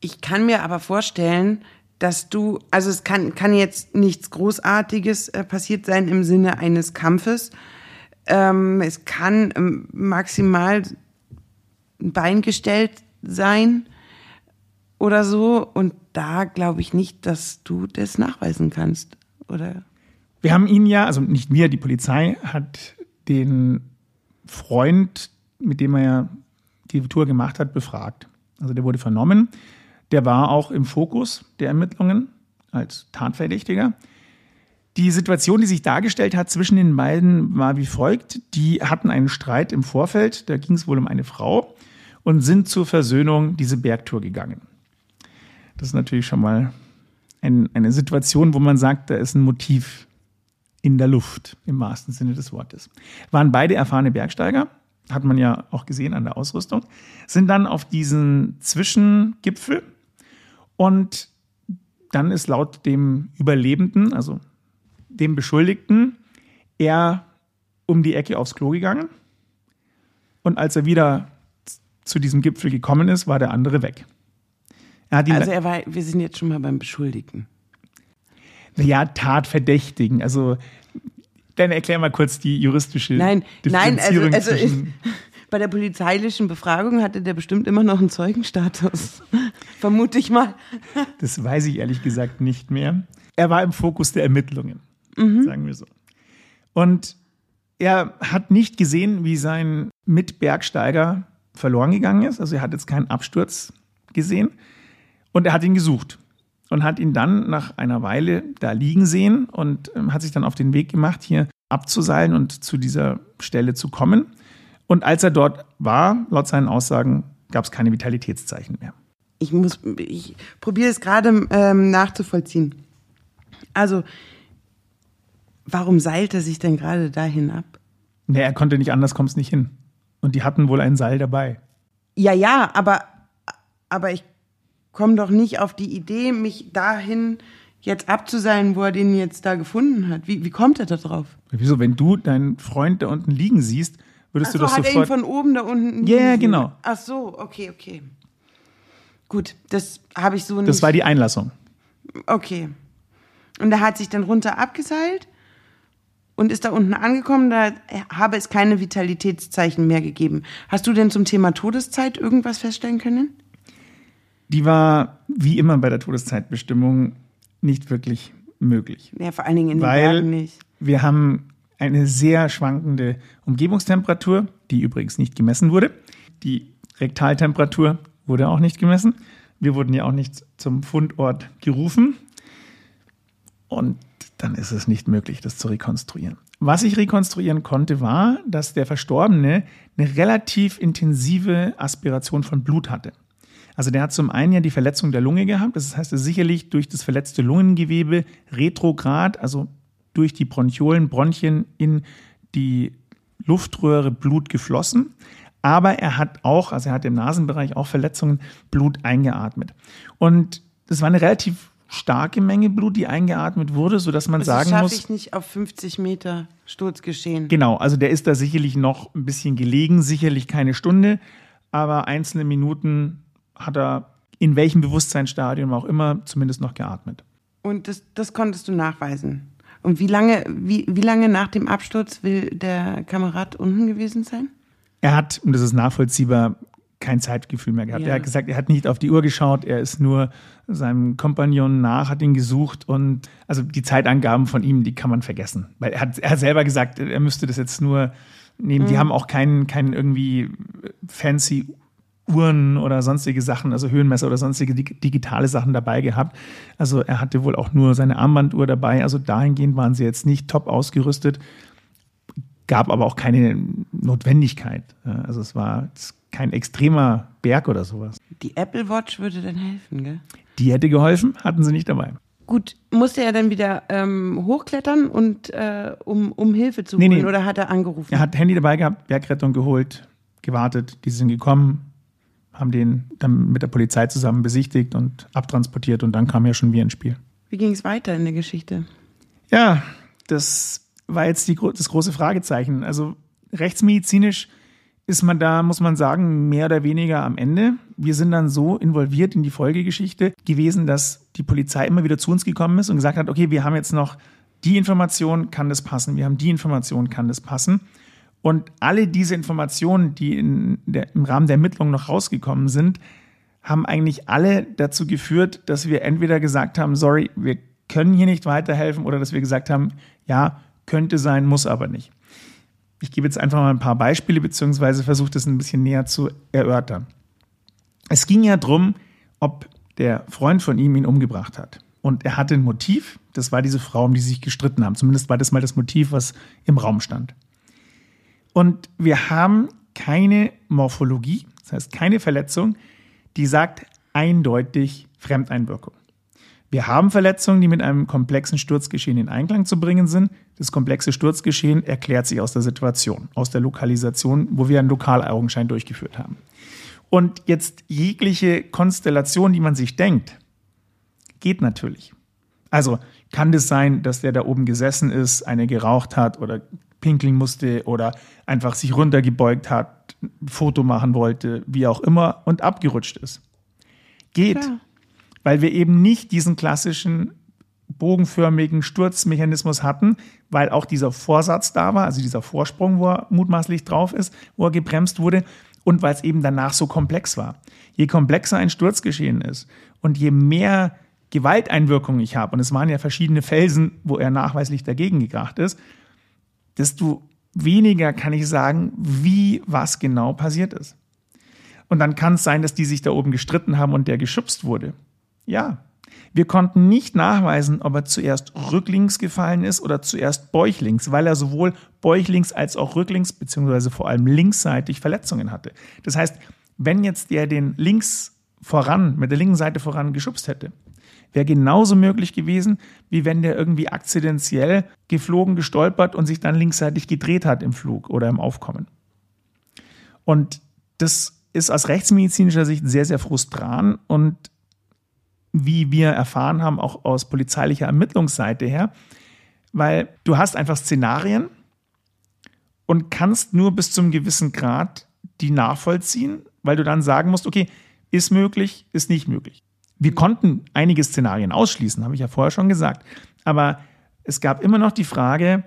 Ich kann mir aber vorstellen, dass du, also es kann, kann jetzt nichts Großartiges äh, passiert sein im Sinne eines Kampfes. Ähm, es kann ähm, maximal ein Bein gestellt sein oder so. Und da glaube ich nicht, dass du das nachweisen kannst. Oder? Wir haben ihn ja, also nicht wir, die Polizei hat den Freund, mit dem er ja die Tour gemacht hat, befragt. Also der wurde vernommen. Der war auch im Fokus der Ermittlungen als Tatverdächtiger. Die Situation, die sich dargestellt hat zwischen den beiden, war wie folgt. Die hatten einen Streit im Vorfeld, da ging es wohl um eine Frau und sind zur Versöhnung diese Bergtour gegangen. Das ist natürlich schon mal ein, eine Situation, wo man sagt, da ist ein Motiv in der Luft, im wahrsten Sinne des Wortes. Waren beide erfahrene Bergsteiger, hat man ja auch gesehen an der Ausrüstung, sind dann auf diesen Zwischengipfel und dann ist laut dem Überlebenden, also dem Beschuldigten, er um die Ecke aufs Klo gegangen und als er wieder zu diesem Gipfel gekommen ist, war der andere weg. Er hat ihn Also er war, wir sind jetzt schon mal beim Beschuldigten. Ja, Tatverdächtigen. Also, dann erklär mal kurz die juristische Nein, nein, also, Differenzierung also ich, bei der polizeilichen Befragung hatte der bestimmt immer noch einen Zeugenstatus. Vermute ich mal. Das weiß ich ehrlich gesagt nicht mehr. Er war im Fokus der Ermittlungen, Mhm. sagen wir so. Und er hat nicht gesehen, wie sein Mitbergsteiger verloren gegangen ist. Also er hat jetzt keinen Absturz gesehen. Und er hat ihn gesucht und hat ihn dann nach einer Weile da liegen sehen und ähm, hat sich dann auf den Weg gemacht, hier abzuseilen und zu dieser Stelle zu kommen. Und als er dort war, laut seinen Aussagen, gab es keine Vitalitätszeichen mehr. Ich muss, ich probiere es gerade ähm, nachzuvollziehen. Also, warum seilt er sich denn gerade dahin ab? Nee, er konnte nicht anders, kommst nicht hin. Und die hatten wohl ein Seil dabei. Ja, ja, aber, aber ich komme doch nicht auf die Idee, mich dahin jetzt abzuseilen, wo er den jetzt da gefunden hat. Wie, wie kommt er da drauf? Wieso, wenn du deinen Freund da unten liegen siehst, würdest Ach so, du doch hat er ihn sofort. von oben da unten Ja, ja, liegen genau. Ach so, okay, okay. Gut, das habe ich so nicht. das war die Einlassung. Okay. Und er hat sich dann runter abgeseilt und ist da unten angekommen. Da habe es keine Vitalitätszeichen mehr gegeben. Hast du denn zum Thema Todeszeit irgendwas feststellen können? Die war, wie immer bei der Todeszeitbestimmung, nicht wirklich möglich. Ja, vor allen Dingen in den Weil Bergen nicht. wir haben eine sehr schwankende Umgebungstemperatur, die übrigens nicht gemessen wurde. Die Rektaltemperatur wurde auch nicht gemessen. Wir wurden ja auch nicht zum Fundort gerufen. Und dann ist es nicht möglich, das zu rekonstruieren. Was ich rekonstruieren konnte, war, dass der Verstorbene eine relativ intensive Aspiration von Blut hatte. Also der hat zum einen ja die Verletzung der Lunge gehabt, das heißt, er ist sicherlich durch das verletzte Lungengewebe retrograd, also durch die Bronchiolen, Bronchien in die Luftröhre Blut geflossen. Aber er hat auch, also er hat im Nasenbereich auch Verletzungen, Blut eingeatmet. Und das war eine relativ starke Menge Blut, die eingeatmet wurde, sodass man Das sagen schaffe muss. ich nicht auf 50 Meter Sturzgeschehen. Genau, also der ist da sicherlich noch ein bisschen gelegen, sicherlich keine Stunde, aber einzelne Minuten hat er in welchem Bewusstseinsstadium auch immer zumindest noch geatmet. Und das, das konntest du nachweisen. Und wie lange, wie, wie lange nach dem Absturz will der Kamerad unten gewesen sein? Er hat, und das ist nachvollziehbar, kein Zeitgefühl mehr gehabt. Ja. Er hat gesagt, er hat nicht auf die Uhr geschaut, er ist nur seinem Kompagnon nach, hat ihn gesucht und also die Zeitangaben von ihm, die kann man vergessen. Weil er hat, er hat selber gesagt, er müsste das jetzt nur nehmen. Die haben auch keinen, keinen irgendwie fancy Uhren oder sonstige Sachen, also Höhenmesser oder sonstige dig- digitale Sachen dabei gehabt. Also er hatte wohl auch nur seine Armbanduhr dabei. Also dahingehend waren sie jetzt nicht top ausgerüstet gab aber auch keine Notwendigkeit. Also es war kein extremer Berg oder sowas. Die Apple Watch würde dann helfen, gell? Die hätte geholfen, hatten sie nicht dabei. Gut, musste er dann wieder ähm, hochklettern und äh, um, um Hilfe zu Nee, holen nee. oder hat er angerufen? Er hat Handy dabei gehabt, Bergrettung geholt, gewartet, die sind gekommen, haben den dann mit der Polizei zusammen besichtigt und abtransportiert und dann kam ja schon wir ins Spiel. Wie ging es weiter in der Geschichte? Ja, das war jetzt die, das große Fragezeichen. Also rechtsmedizinisch ist man da, muss man sagen, mehr oder weniger am Ende. Wir sind dann so involviert in die Folgegeschichte gewesen, dass die Polizei immer wieder zu uns gekommen ist und gesagt hat, okay, wir haben jetzt noch die Information, kann das passen? Wir haben die Information, kann das passen? Und alle diese Informationen, die der, im Rahmen der Ermittlungen noch rausgekommen sind, haben eigentlich alle dazu geführt, dass wir entweder gesagt haben, sorry, wir können hier nicht weiterhelfen oder dass wir gesagt haben, ja, könnte sein, muss aber nicht. Ich gebe jetzt einfach mal ein paar Beispiele beziehungsweise versuche das ein bisschen näher zu erörtern. Es ging ja darum, ob der Freund von ihm ihn umgebracht hat. Und er hatte ein Motiv, das war diese Frau, um die sie sich gestritten haben. Zumindest war das mal das Motiv, was im Raum stand. Und wir haben keine Morphologie, das heißt keine Verletzung, die sagt eindeutig Fremdeinwirkung. Wir haben Verletzungen, die mit einem komplexen Sturzgeschehen in Einklang zu bringen sind. Das komplexe Sturzgeschehen erklärt sich aus der Situation, aus der Lokalisation, wo wir einen Lokalaugenschein durchgeführt haben. Und jetzt jegliche Konstellation, die man sich denkt, geht natürlich. Also kann das sein, dass der da oben gesessen ist, eine geraucht hat oder pinkeln musste oder einfach sich runtergebeugt hat, ein Foto machen wollte, wie auch immer und abgerutscht ist. Geht. Klar. Weil wir eben nicht diesen klassischen bogenförmigen Sturzmechanismus hatten, weil auch dieser Vorsatz da war, also dieser Vorsprung, wo er mutmaßlich drauf ist, wo er gebremst wurde und weil es eben danach so komplex war. Je komplexer ein Sturzgeschehen ist und je mehr Gewalteinwirkung ich habe, und es waren ja verschiedene Felsen, wo er nachweislich dagegen gekracht ist, desto weniger kann ich sagen, wie was genau passiert ist. Und dann kann es sein, dass die sich da oben gestritten haben und der geschubst wurde. Ja. Wir konnten nicht nachweisen, ob er zuerst rücklings gefallen ist oder zuerst bäuchlings, weil er sowohl bäuchlings als auch rücklings, beziehungsweise vor allem linksseitig Verletzungen hatte. Das heißt, wenn jetzt der den links voran, mit der linken Seite voran geschubst hätte, wäre genauso möglich gewesen, wie wenn der irgendwie akzidentiell geflogen, gestolpert und sich dann linksseitig gedreht hat im Flug oder im Aufkommen. Und das ist aus rechtsmedizinischer Sicht sehr, sehr frustran und wie wir erfahren haben, auch aus polizeilicher Ermittlungsseite her, weil du hast einfach Szenarien und kannst nur bis zum gewissen Grad die nachvollziehen, weil du dann sagen musst, okay, ist möglich, ist nicht möglich. Wir konnten einige Szenarien ausschließen, habe ich ja vorher schon gesagt, aber es gab immer noch die Frage,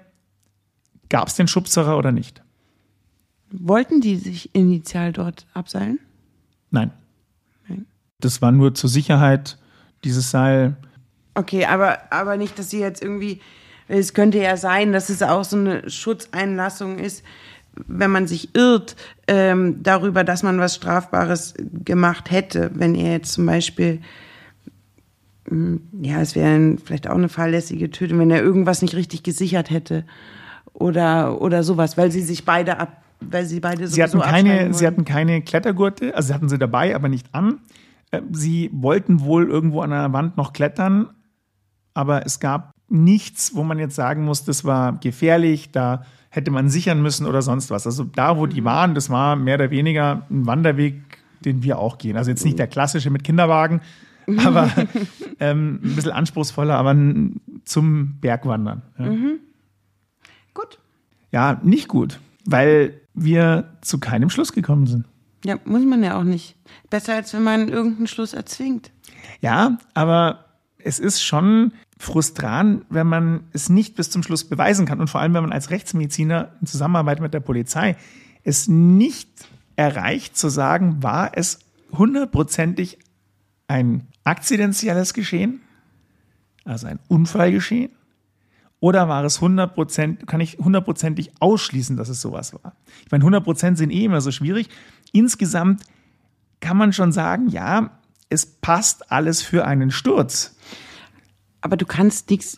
gab es den Schubserer oder nicht? Wollten die sich initial dort abseilen? Nein. Nein. Das war nur zur Sicherheit dieses Seil. Okay, aber, aber nicht, dass sie jetzt irgendwie. Es könnte ja sein, dass es auch so eine Schutzeinlassung ist, wenn man sich irrt ähm, darüber, dass man was Strafbares gemacht hätte. Wenn er jetzt zum Beispiel, ja, es wäre vielleicht auch eine fahrlässige Tötung, wenn er irgendwas nicht richtig gesichert hätte oder, oder sowas, weil sie sich beide ab, weil sie beide Sie hatten, keine, sie hatten keine Klettergurte, also sie hatten sie dabei, aber nicht an. Äh, Sie wollten wohl irgendwo an der Wand noch klettern, aber es gab nichts, wo man jetzt sagen muss, das war gefährlich, da hätte man sichern müssen oder sonst was. Also da, wo die waren, das war mehr oder weniger ein Wanderweg, den wir auch gehen. Also jetzt nicht der klassische mit Kinderwagen, aber ähm, ein bisschen anspruchsvoller, aber zum Bergwandern. Ja. Gut. ja, nicht gut, weil wir zu keinem Schluss gekommen sind. Ja, muss man ja auch nicht. Besser, als wenn man irgendeinen Schluss erzwingt. Ja, aber es ist schon frustrant, wenn man es nicht bis zum Schluss beweisen kann und vor allem, wenn man als Rechtsmediziner in Zusammenarbeit mit der Polizei es nicht erreicht zu sagen, war es hundertprozentig ein akzidentielles Geschehen, also ein Unfallgeschehen, oder war es 100%, kann ich hundertprozentig ausschließen, dass es sowas war? Ich meine, 100% sind eh immer so schwierig. Insgesamt kann man schon sagen, ja, es passt alles für einen Sturz. Aber du kannst nichts,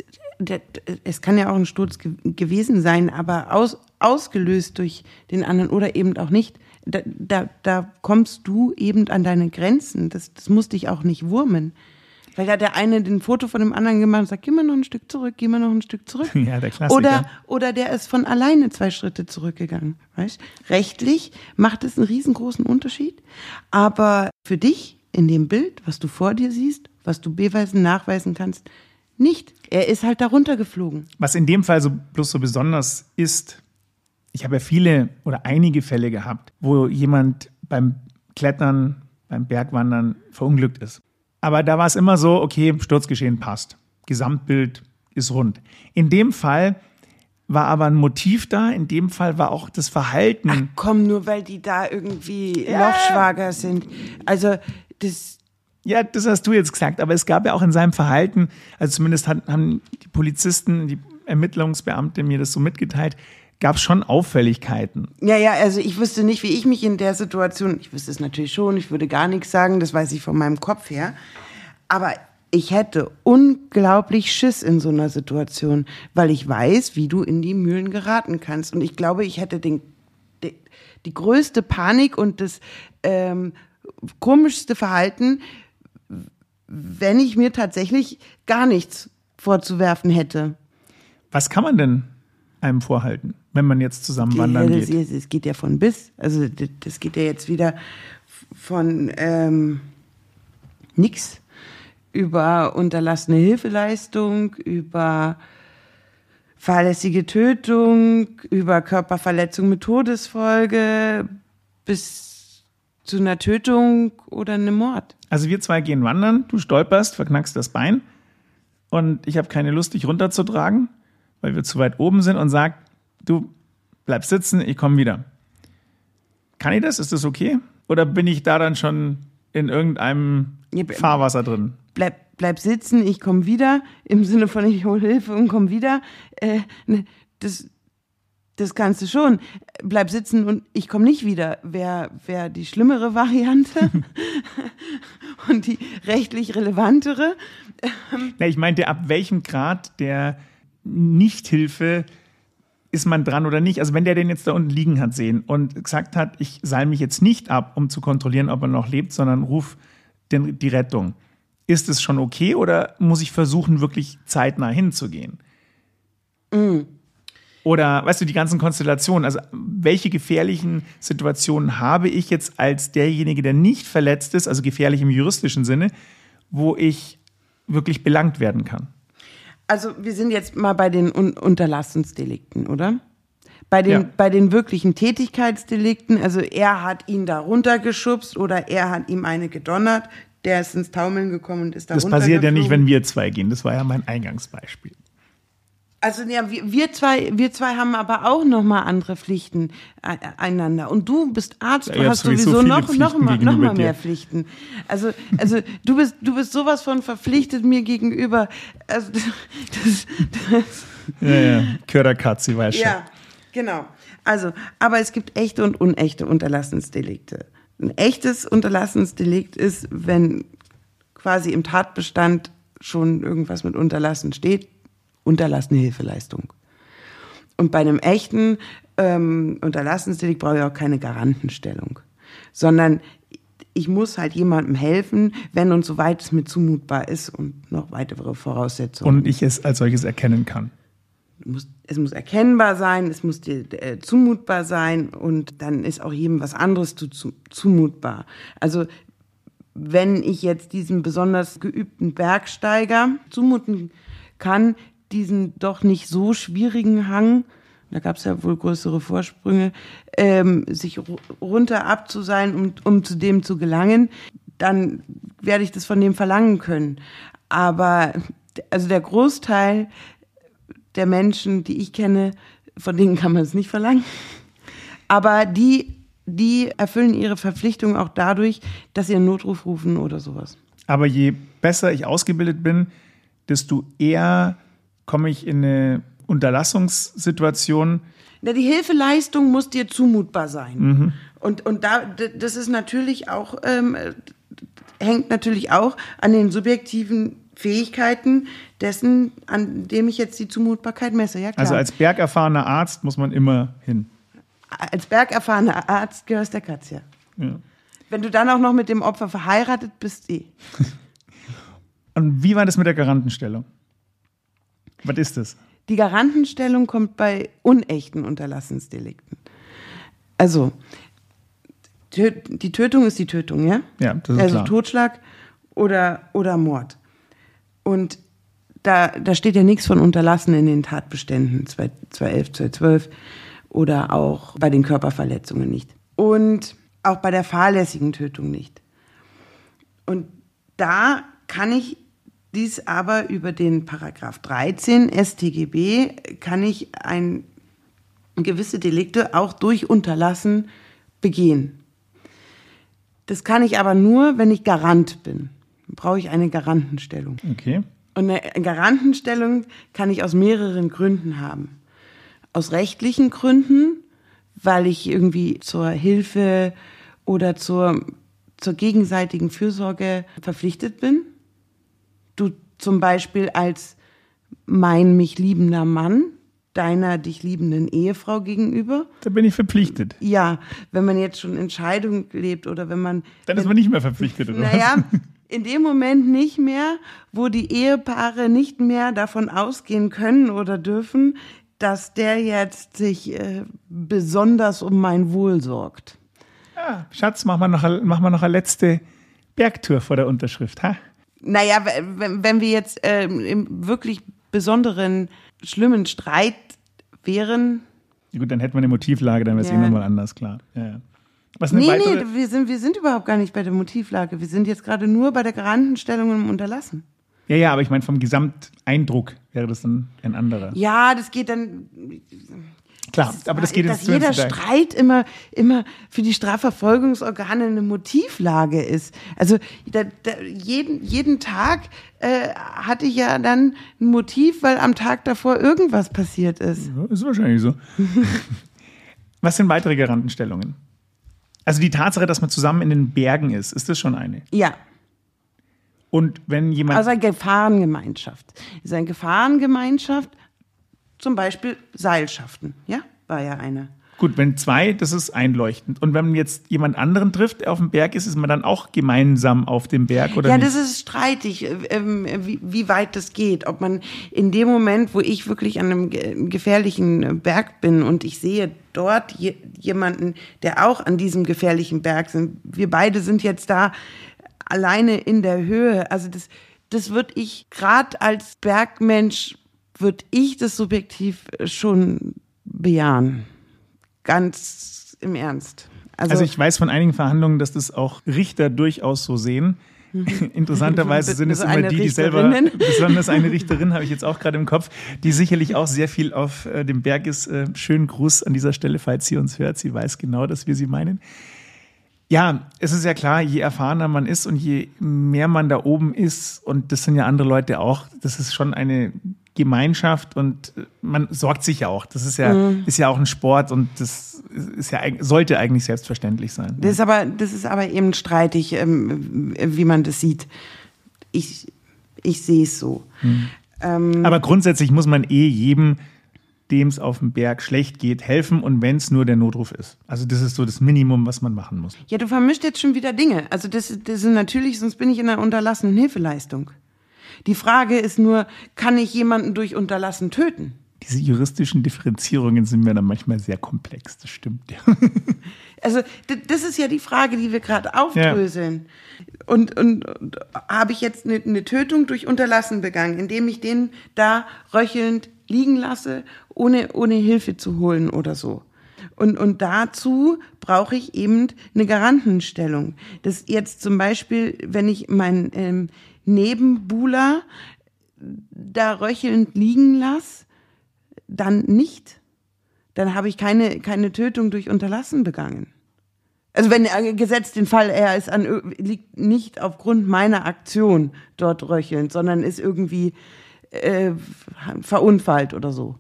es kann ja auch ein Sturz ge gewesen sein, aber aus, ausgelöst durch den anderen oder eben auch nicht. Da, da, da kommst du eben an deine Grenzen. Das, das muss dich auch nicht wurmen. Weil da der eine den Foto von dem anderen gemacht hat und sagt, geh mal noch ein Stück zurück, geh mal noch ein Stück zurück. Ja, der Klassiker. Oder, oder der ist von alleine zwei Schritte zurückgegangen. Weißt? Rechtlich macht es einen riesengroßen Unterschied. Aber für dich in dem Bild, was du vor dir siehst, was du beweisen, nachweisen kannst, nicht. Er ist halt darunter geflogen. Was in dem Fall so bloß so besonders ist, ich habe ja viele oder einige Fälle gehabt, wo jemand beim Klettern, beim Bergwandern verunglückt ist. Aber da war es immer so, okay, Sturzgeschehen passt. Gesamtbild ist rund. In dem Fall war aber ein Motiv da, in dem Fall war auch das Verhalten. Komm, nur weil die da irgendwie Lochschwager sind. Also, das, Ja, das hast du jetzt gesagt, aber es gab ja auch in seinem Verhalten, also zumindest haben die Polizisten, die Ermittlungsbeamte mir das so mitgeteilt, gab es schon Auffälligkeiten. Ja, ja, also ich wüsste nicht, wie ich mich in der Situation, ich wüsste es natürlich schon, ich würde gar nichts sagen, das weiß ich von meinem Kopf her. Aber ich hätte unglaublich Schiss in so einer Situation, weil ich weiß, wie du in die Mühlen geraten kannst. Und ich glaube, ich hätte den, die, die größte Panik und das ähm, komischste Verhalten, wenn ich mir tatsächlich gar nichts vorzuwerfen hätte. Was kann man denn einem vorhalten, wenn man jetzt zusammen wandern ja, das, geht? das geht ja von bis. Also das, das geht ja jetzt wieder von ähm, nix über unterlassene Hilfeleistung, über fahrlässige Tötung, über Körperverletzung mit Todesfolge bis zu einer Tötung oder einem Mord. Also wir zwei gehen wandern, du stolperst, verknackst das Bein und ich habe keine Lust, dich runterzutragen, weil wir zu weit oben sind und sag, du bleib sitzen, ich komme wieder. Kann ich das? Ist das okay? Oder bin ich da dann schon in irgendeinem Ja, Fahrwasser drin? bleib, bleib sitzen, ich komme wieder, im Sinne von ich hole Hilfe und komme wieder. Äh, ne, das, das kannst du schon. Bleib sitzen und ich komme nicht wieder. Wäre wär die schlimmere Variante und die rechtlich relevantere. Na, ich meinte, ab welchem Grad der Nichthilfe ist man dran oder nicht? Also wenn der den jetzt da unten liegen hat sehen und gesagt hat, ich seil mich jetzt nicht ab, um zu kontrollieren, ob er noch lebt, sondern ruf den, die Rettung. Ist es schon okay oder muss ich versuchen, wirklich zeitnah hinzugehen? Oder, weißt du, die ganzen Konstellationen, also welche gefährlichen Situationen habe ich jetzt als derjenige, der nicht verletzt ist, also gefährlich im juristischen Sinne, wo ich wirklich belangt werden kann? Also wir sind jetzt mal bei den Un Unterlassensdelikten, oder? Bei den, Ja. bei den wirklichen Tätigkeitsdelikten, also er hat ihn da runtergeschubst oder er hat ihm eine gedonnert, der ist ins Taumeln gekommen und ist da Das passiert ja nicht, wenn wir zwei gehen. Das war ja mein Eingangsbeispiel. Also ja, wir, wir zwei, wir zwei haben aber auch noch mal andere Pflichten äh, einander. Und du bist Arzt, Ja, du hab hast sowieso sowieso noch, noch mal, noch mal mehr. Pflichten. Also, also du bist, du bist sowas von verpflichtet mir gegenüber. Also, das, das, Ja, ja. Körderkatzi, weißt du. ja, genau. Also, aber es gibt echte und unechte Unterlassensdelikte. Ein echtes Unterlassensdelikt ist, wenn quasi im Tatbestand schon irgendwas mit Unterlassen steht, unterlassene Hilfeleistung. Und bei einem echten ähm, Unterlassensdelikt brauche ich auch keine Garantenstellung, sondern ich muss halt jemandem helfen, wenn und soweit es mir zumutbar ist und noch weitere Voraussetzungen. Und ich es als solches erkennen kann. Es muss erkennbar sein, es muss dir äh, zumutbar sein und dann ist auch jedem was anderes zu, zu, zumutbar. Also wenn ich jetzt diesem besonders geübten Bergsteiger zumuten kann, diesen doch nicht so schwierigen Hang, da gab es ja wohl größere Vorsprünge, ähm, sich runter ab zu sein, um, um zu dem zu gelangen, dann werde ich das von dem verlangen können. Aber also der Großteil der Menschen, die ich kenne, von denen kann man es nicht verlangen. Aber die, die erfüllen ihre Verpflichtung auch dadurch, dass sie einen Notruf rufen oder sowas. Aber je besser ich ausgebildet bin, desto eher komme ich in eine Unterlassungssituation. Na, die Hilfeleistung muss dir zumutbar sein. Mhm. Und, und da, das ist natürlich auch, ähm, hängt natürlich auch an den subjektiven Fähigkeiten dessen, an dem ich jetzt die Zumutbarkeit messe. Ja, klar. Also als bergerfahrener Arzt muss man immer hin. Als bergerfahrener Arzt gehörst der Katja. Ja. Wenn du dann auch noch mit dem Opfer verheiratet bist, eh. Und wie war das mit der Garantenstellung? Was ist das? Die Garantenstellung kommt bei unechten Unterlassensdelikten. Also, die Tötung ist die Tötung, ja? Ja, das ist Also klar. Totschlag oder, oder Mord. Und da, da steht ja nichts von Unterlassen in den Tatbeständen 2011, 2012 oder auch bei den Körperverletzungen nicht. Und auch bei der fahrlässigen Tötung nicht. Und da kann ich dies aber über den Paragraph 13 StGB kann ich ein gewisse Delikte auch durch Unterlassen begehen. Das kann ich aber nur, wenn ich Garant bin. Dann brauche ich eine Garantenstellung. Okay. Und eine Garantenstellung kann ich aus mehreren Gründen haben. Aus rechtlichen Gründen, weil ich irgendwie zur Hilfe oder zur, zur gegenseitigen Fürsorge verpflichtet bin. Du zum Beispiel als mein mich liebender Mann deiner dich liebenden Ehefrau gegenüber. Da bin ich verpflichtet. Ja, wenn man jetzt schon Entscheidung lebt oder wenn man. Dann ist man nicht mehr verpflichtet, oder? Naja, in dem Moment nicht mehr, wo die Ehepaare nicht mehr davon ausgehen können oder dürfen, dass der jetzt sich äh, besonders um mein Wohl sorgt. Ja, Schatz, mach mal noch, mach mal noch eine letzte Bergtour vor der Unterschrift, ha? Naja, wenn, wenn wir jetzt äh, im wirklich besonderen, schlimmen Streit wären. Ja, gut, dann hätten wir eine Motivlage, dann wäre es Ja. irgendwann mal anders, klar. Ja. Was Nee, weitere, nee, wir sind, wir sind überhaupt gar nicht bei der Motivlage. Wir sind jetzt gerade nur bei der Garantenstellung im Unterlassen. Ja, ja, aber ich meine, vom Gesamteindruck wäre das dann ein anderer. Ja, das geht dann. Klar, aber das geht dass ins jeder. Streit immer, immer für die Strafverfolgungsorgane eine Motivlage ist. Also da, da, jeden, jeden Tag äh, hatte ich ja dann ein Motiv, weil am Tag davor irgendwas passiert ist. Ja, ist wahrscheinlich so. Was sind weitere Garantenstellungen? Also die Tatsache, dass man zusammen in den Bergen ist, ist das schon eine? Ja, Und wenn jemand. also eine Gefahrengemeinschaft. Ist eine Gefahrengemeinschaft, zum Beispiel Seilschaften, ja, war ja eine. gut, wenn zwei, das ist einleuchtend. Und wenn man jetzt jemand anderen trifft, der auf dem Berg ist, ist man dann auch gemeinsam auf dem Berg oder Ja, nicht? das ist streitig, äh, ähm, wie, weit das geht. Ob man in dem Moment, wo ich wirklich an einem ge- gefährlichen äh, Berg bin und ich sehe dort je, jemanden, der auch an diesem gefährlichen Berg sind. Wir beide sind jetzt da alleine in der Höhe. Also das, das würde ich gerade als Bergmensch würde ich das subjektiv schon bejahen. Ganz im Ernst. Also ich weiß von einigen Verhandlungen, dass das auch Richter durchaus so sehen. Interessanterweise sind es immer die, die selber, besonders eine Richterin habe ich jetzt auch gerade im Kopf, die sicherlich auch sehr viel auf äh, dem Berg ist. Äh, schönen Gruß an dieser Stelle, falls sie uns hört. Sie weiß genau, dass wir sie meinen. Ja, es ist ja klar, je erfahrener man ist und je mehr man da oben ist, und das sind ja andere Leute auch, das ist schon eine Gemeinschaft und äh, man sorgt sich ja auch. Das ist ja, Mhm. ist ja auch ein Sport und das ist ja, sollte eigentlich selbstverständlich sein. Das ist aber, das ist aber eben streitig, ähm, wie man das sieht. Ich, ich sehe es so. Ähm, Aber grundsätzlich muss man eh jedem dem es auf dem Berg schlecht geht, helfen und wenn es nur der Notruf ist. Also das ist so das Minimum, was man machen muss. Ja, du vermischt jetzt schon wieder Dinge. Also das, das ist natürlich, sonst bin ich in einer unterlassenen Hilfeleistung. Die Frage ist nur, kann ich jemanden durch Unterlassen töten? Diese juristischen Differenzierungen sind mir dann manchmal sehr komplex, das stimmt. Ja. Also das ist ja die Frage, die wir gerade aufdröseln. Ja. Und, und, und habe ich jetzt eine, eine Tötung durch Unterlassen begangen, indem ich den da röchelnd liegen lasse, ohne, ohne Hilfe zu holen oder so. Und, und dazu brauche ich eben eine Garantenstellung. Das jetzt zum Beispiel, wenn ich meinen ähm, Nebenbuhler da röchelnd liegen lasse, dann nicht. Dann habe ich keine, keine Tötung durch Unterlassen begangen. Also wenn er gesetzt den Fall, er ist an, liegt nicht aufgrund meiner Aktion dort röchelnd, sondern ist irgendwie äh, verunfallt oder so.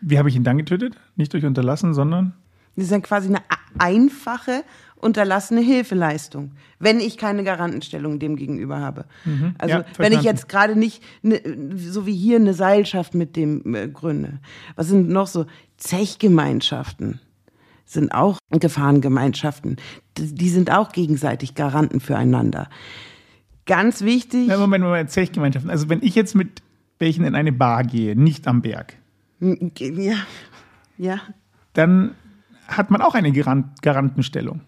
Wie habe ich ihn dann getötet? Nicht durch Unterlassen, sondern? Das ist dann quasi eine einfache unterlassene Hilfeleistung, wenn ich keine Garantenstellung dem gegenüber habe. Mhm. Also ja, wenn ich jetzt gerade nicht, ne, so wie hier, eine Seilschaft mit dem äh, gründe. Was sind noch so Zechgemeinschaften? Sind auch Gefahrengemeinschaften. Die sind auch gegenseitig Garanten füreinander. Ganz wichtig. Ja, Moment, Moment, Zechgemeinschaften. Also wenn ich jetzt mit welchen in eine Bar gehe, nicht am Berg. Ja. Ja. Dann hat man auch eine Garantenstellung.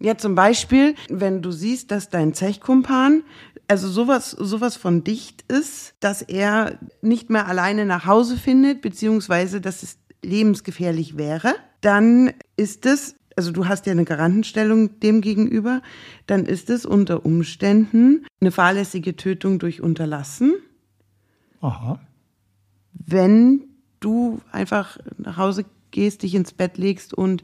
Ja, zum Beispiel, wenn du siehst, dass dein Zechkumpan also sowas, sowas von dicht ist, dass er nicht mehr alleine nach Hause findet, beziehungsweise dass es lebensgefährlich wäre, dann ist es, also du hast ja eine Garantenstellung dem gegenüber, dann ist es unter Umständen eine fahrlässige Tötung durch Unterlassen. Aha. Wenn du einfach nach Hause gehst, dich ins Bett legst und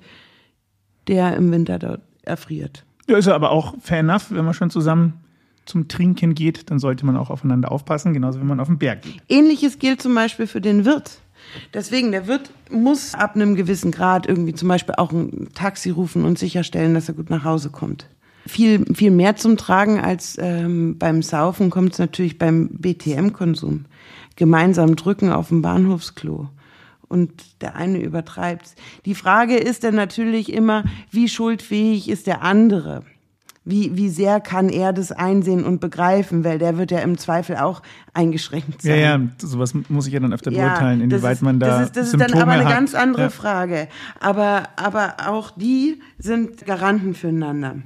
der im Winter dort erfriert. Ja, ist aber auch fair enough, wenn man schon zusammen zum Trinken geht, dann sollte man auch aufeinander aufpassen, genauso wie man auf den Berg geht. Ähnliches gilt zum Beispiel für den Wirt. Deswegen, der Wirt muss ab einem gewissen Grad irgendwie zum Beispiel auch ein Taxi rufen und sicherstellen, dass er gut nach Hause kommt. Viel, viel mehr zum Tragen als ähm, beim Saufen kommt es natürlich beim BTM-Konsum. Gemeinsam drücken auf dem Bahnhofsklo und der eine übertreibt. Die Frage ist dann natürlich immer, wie schuldfähig ist der andere? Wie, wie sehr kann er das einsehen und begreifen, weil der wird ja im Zweifel auch eingeschränkt sein. Ja, ja, sowas muss ich ja dann öfter ja, beurteilen, inwieweit man da. Das ist, das ist dann aber eine hat. ganz andere ja. Frage. Aber, aber auch die sind Garanten füreinander.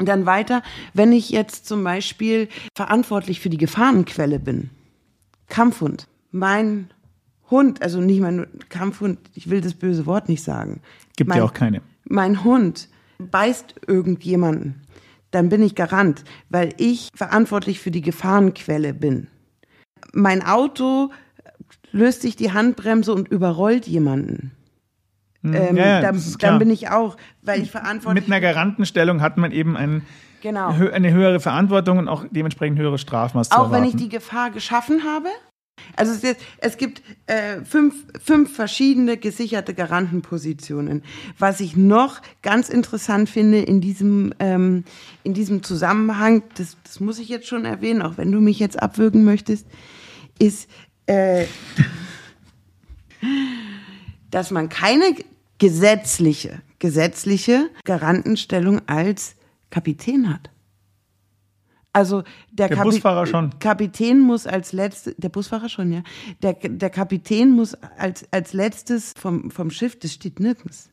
Und dann weiter, wenn ich jetzt zum Beispiel verantwortlich für die Gefahrenquelle bin, Kampfhund, mein Hund, also nicht mein Kampfhund, ich will das böse Wort nicht sagen. Gibt mein, ja auch keine. Mein Hund beißt irgendjemanden, dann bin ich Garant, weil ich verantwortlich für die Gefahrenquelle bin. Mein Auto löst sich die Handbremse und überrollt jemanden. Hm, ähm, ja, dann, dann, bin ich auch, weil ich verantwortlich Mit einer Garantenstellung hat man eben ein, genau. eine höhere Verantwortung und auch dementsprechend höhere Strafmaß Auch wenn ich die Gefahr geschaffen habe, also es, ist, es gibt äh, fünf, fünf verschiedene gesicherte Garantenpositionen. Was ich noch ganz interessant finde in diesem, ähm, in diesem Zusammenhang, das, das muss ich jetzt schon erwähnen, auch wenn du mich jetzt abwürgen möchtest, ist, äh, dass man keine gesetzliche, gesetzliche Garantenstellung als Kapitän hat. Also der, der Busfahrer schon. Kapitän muss als letztes, der Busfahrer schon, ja. Der, der Kapitän muss als, als letztes vom, vom Schiff, das steht nirgends.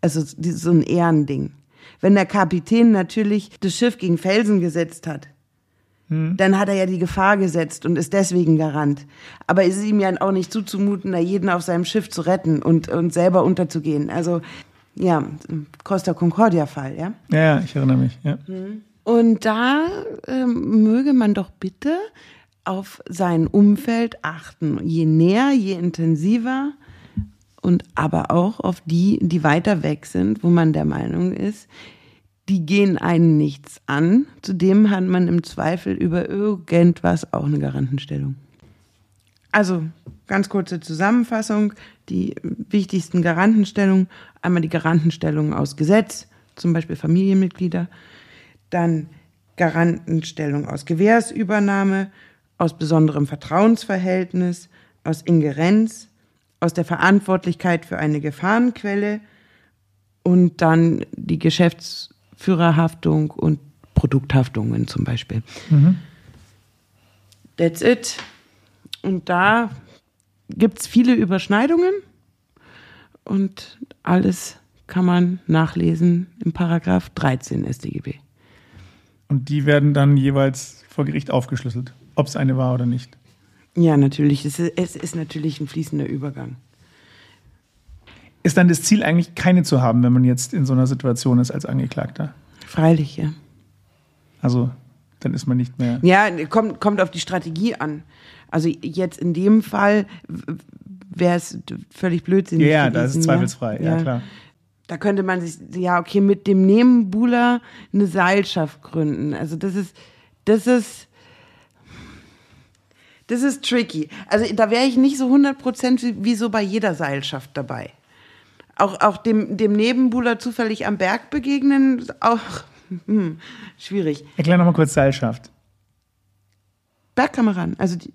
Also so ein Ehrending. Wenn der Kapitän natürlich das Schiff gegen Felsen gesetzt hat, hm. dann hat er ja die Gefahr gesetzt und ist deswegen Garant. Aber es ist ihm ja auch nicht zuzumuten, da jeden auf seinem Schiff zu retten und, und selber unterzugehen. Also, ja, Costa Concordia-Fall, ja? Ja, ja, ich erinnere mich, ja. Hm. Und da ähm, möge man doch bitte auf sein Umfeld achten. Je näher, je intensiver und aber auch auf die, die weiter weg sind, wo man der Meinung ist, die gehen einen nichts an. Zudem hat man im Zweifel über irgendwas auch eine Garantenstellung. Also ganz kurze Zusammenfassung, die wichtigsten Garantenstellungen. Einmal die Garantenstellung aus Gesetz, zum Beispiel Familienmitglieder dann Garantenstellung aus Gewährsübernahme, aus besonderem Vertrauensverhältnis, aus Ingerenz, aus der Verantwortlichkeit für eine Gefahrenquelle und dann die Geschäftsführerhaftung und Produkthaftungen zum Beispiel. Mhm. That's it. Und da gibt es viele Überschneidungen und alles kann man nachlesen im Paragraph 13 StGB. Und die werden dann jeweils vor Gericht aufgeschlüsselt, ob es eine war oder nicht. Ja, natürlich. Es ist, es ist natürlich ein fließender Übergang. Ist dann das Ziel eigentlich keine zu haben, wenn man jetzt in so einer Situation ist als Angeklagter? Freilich, ja. Also dann ist man nicht mehr. Ja, kommt, kommt auf die Strategie an. Also jetzt in dem Fall wäre es völlig blödsinnig. Ja, gewesen, das ist zweifelsfrei, ja, ja klar. Da könnte man sich, ja, okay, mit dem Nebenbuhler eine Seilschaft gründen. Also das ist, das ist, das ist tricky. Also da wäre ich nicht so 100% wie, wie so bei jeder Seilschaft dabei. Auch, auch dem, dem Nebenbuhler zufällig am Berg begegnen, auch hm, schwierig. Erklär nochmal kurz Seilschaft. Bergkameraden, also die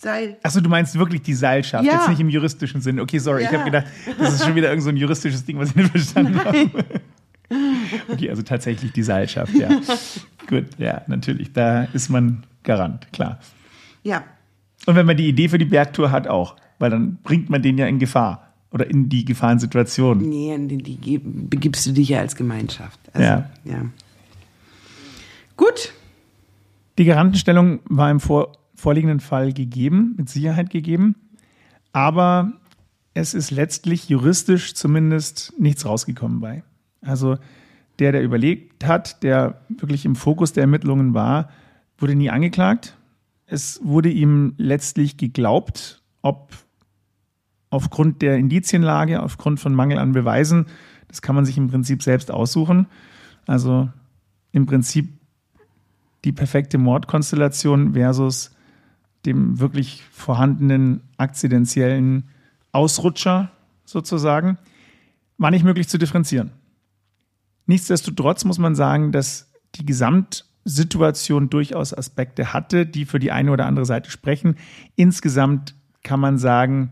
Seil. Achso, du meinst wirklich die Seilschaft, ja. jetzt nicht im juristischen Sinn. Okay, sorry, ja. ich habe gedacht, das ist schon wieder irgend so ein juristisches Ding, was ich nicht verstanden Nein. habe. Okay, also tatsächlich die Seilschaft, ja. Gut, ja, natürlich, da ist man Garant, klar. Ja. Und wenn man die Idee für die Bergtour hat, auch, weil dann bringt man den ja in Gefahr oder in die Gefahrensituation. Nee, in die begibst du dich ja als Gemeinschaft. Also, ja. ja. Gut. Die Garantenstellung war im vor, vorliegenden Fall gegeben, mit Sicherheit gegeben, aber es ist letztlich juristisch zumindest nichts rausgekommen bei. Also der, der überlegt hat, der wirklich im Fokus der Ermittlungen war, wurde nie angeklagt. Es wurde ihm letztlich geglaubt, ob aufgrund der Indizienlage, aufgrund von Mangel an Beweisen, das kann man sich im Prinzip selbst aussuchen. Also im Prinzip die perfekte Mordkonstellation versus dem wirklich vorhandenen akzidentiellen Ausrutscher sozusagen, war nicht möglich zu differenzieren. Nichtsdestotrotz muss man sagen, dass die Gesamtsituation durchaus Aspekte hatte, die für die eine oder andere Seite sprechen. Insgesamt kann man sagen,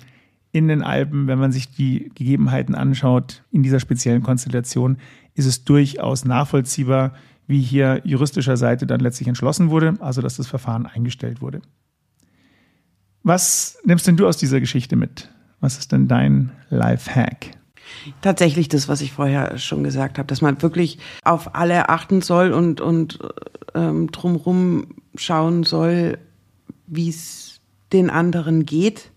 in den Alpen, wenn man sich die Gegebenheiten anschaut, in dieser speziellen Konstellation, ist es durchaus nachvollziehbar, wie hier juristischer Seite dann letztlich entschlossen wurde, also dass das Verfahren eingestellt wurde. Was nimmst denn du aus dieser Geschichte mit? Was ist denn dein Life-Hack? Tatsächlich das, was ich vorher schon gesagt habe, dass man wirklich auf alle achten soll und, und ähm, drumherum schauen soll, wie es den anderen geht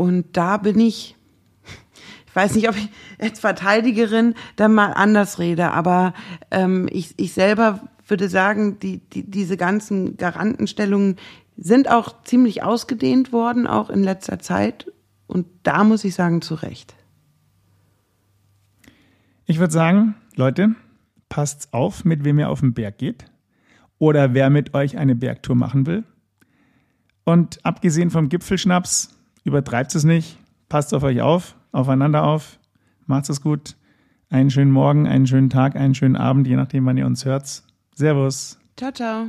und da bin ich, ich weiß nicht, ob ich als Verteidigerin dann mal anders rede, aber ähm, ich, ich selber würde sagen, die, die, diese ganzen Garantenstellungen sind auch ziemlich ausgedehnt worden, auch in letzter Zeit. Und da muss ich sagen, zu Recht. Ich würde sagen, Leute, passt auf, mit wem ihr auf den Berg geht oder wer mit euch eine Bergtour machen will. Und abgesehen vom Gipfelschnaps, Übertreibt es nicht. Passt auf euch auf, aufeinander auf. Macht es gut. Einen schönen Morgen, einen schönen Tag, einen schönen Abend, je nachdem, wann ihr uns hört. Servus. Ciao, ciao.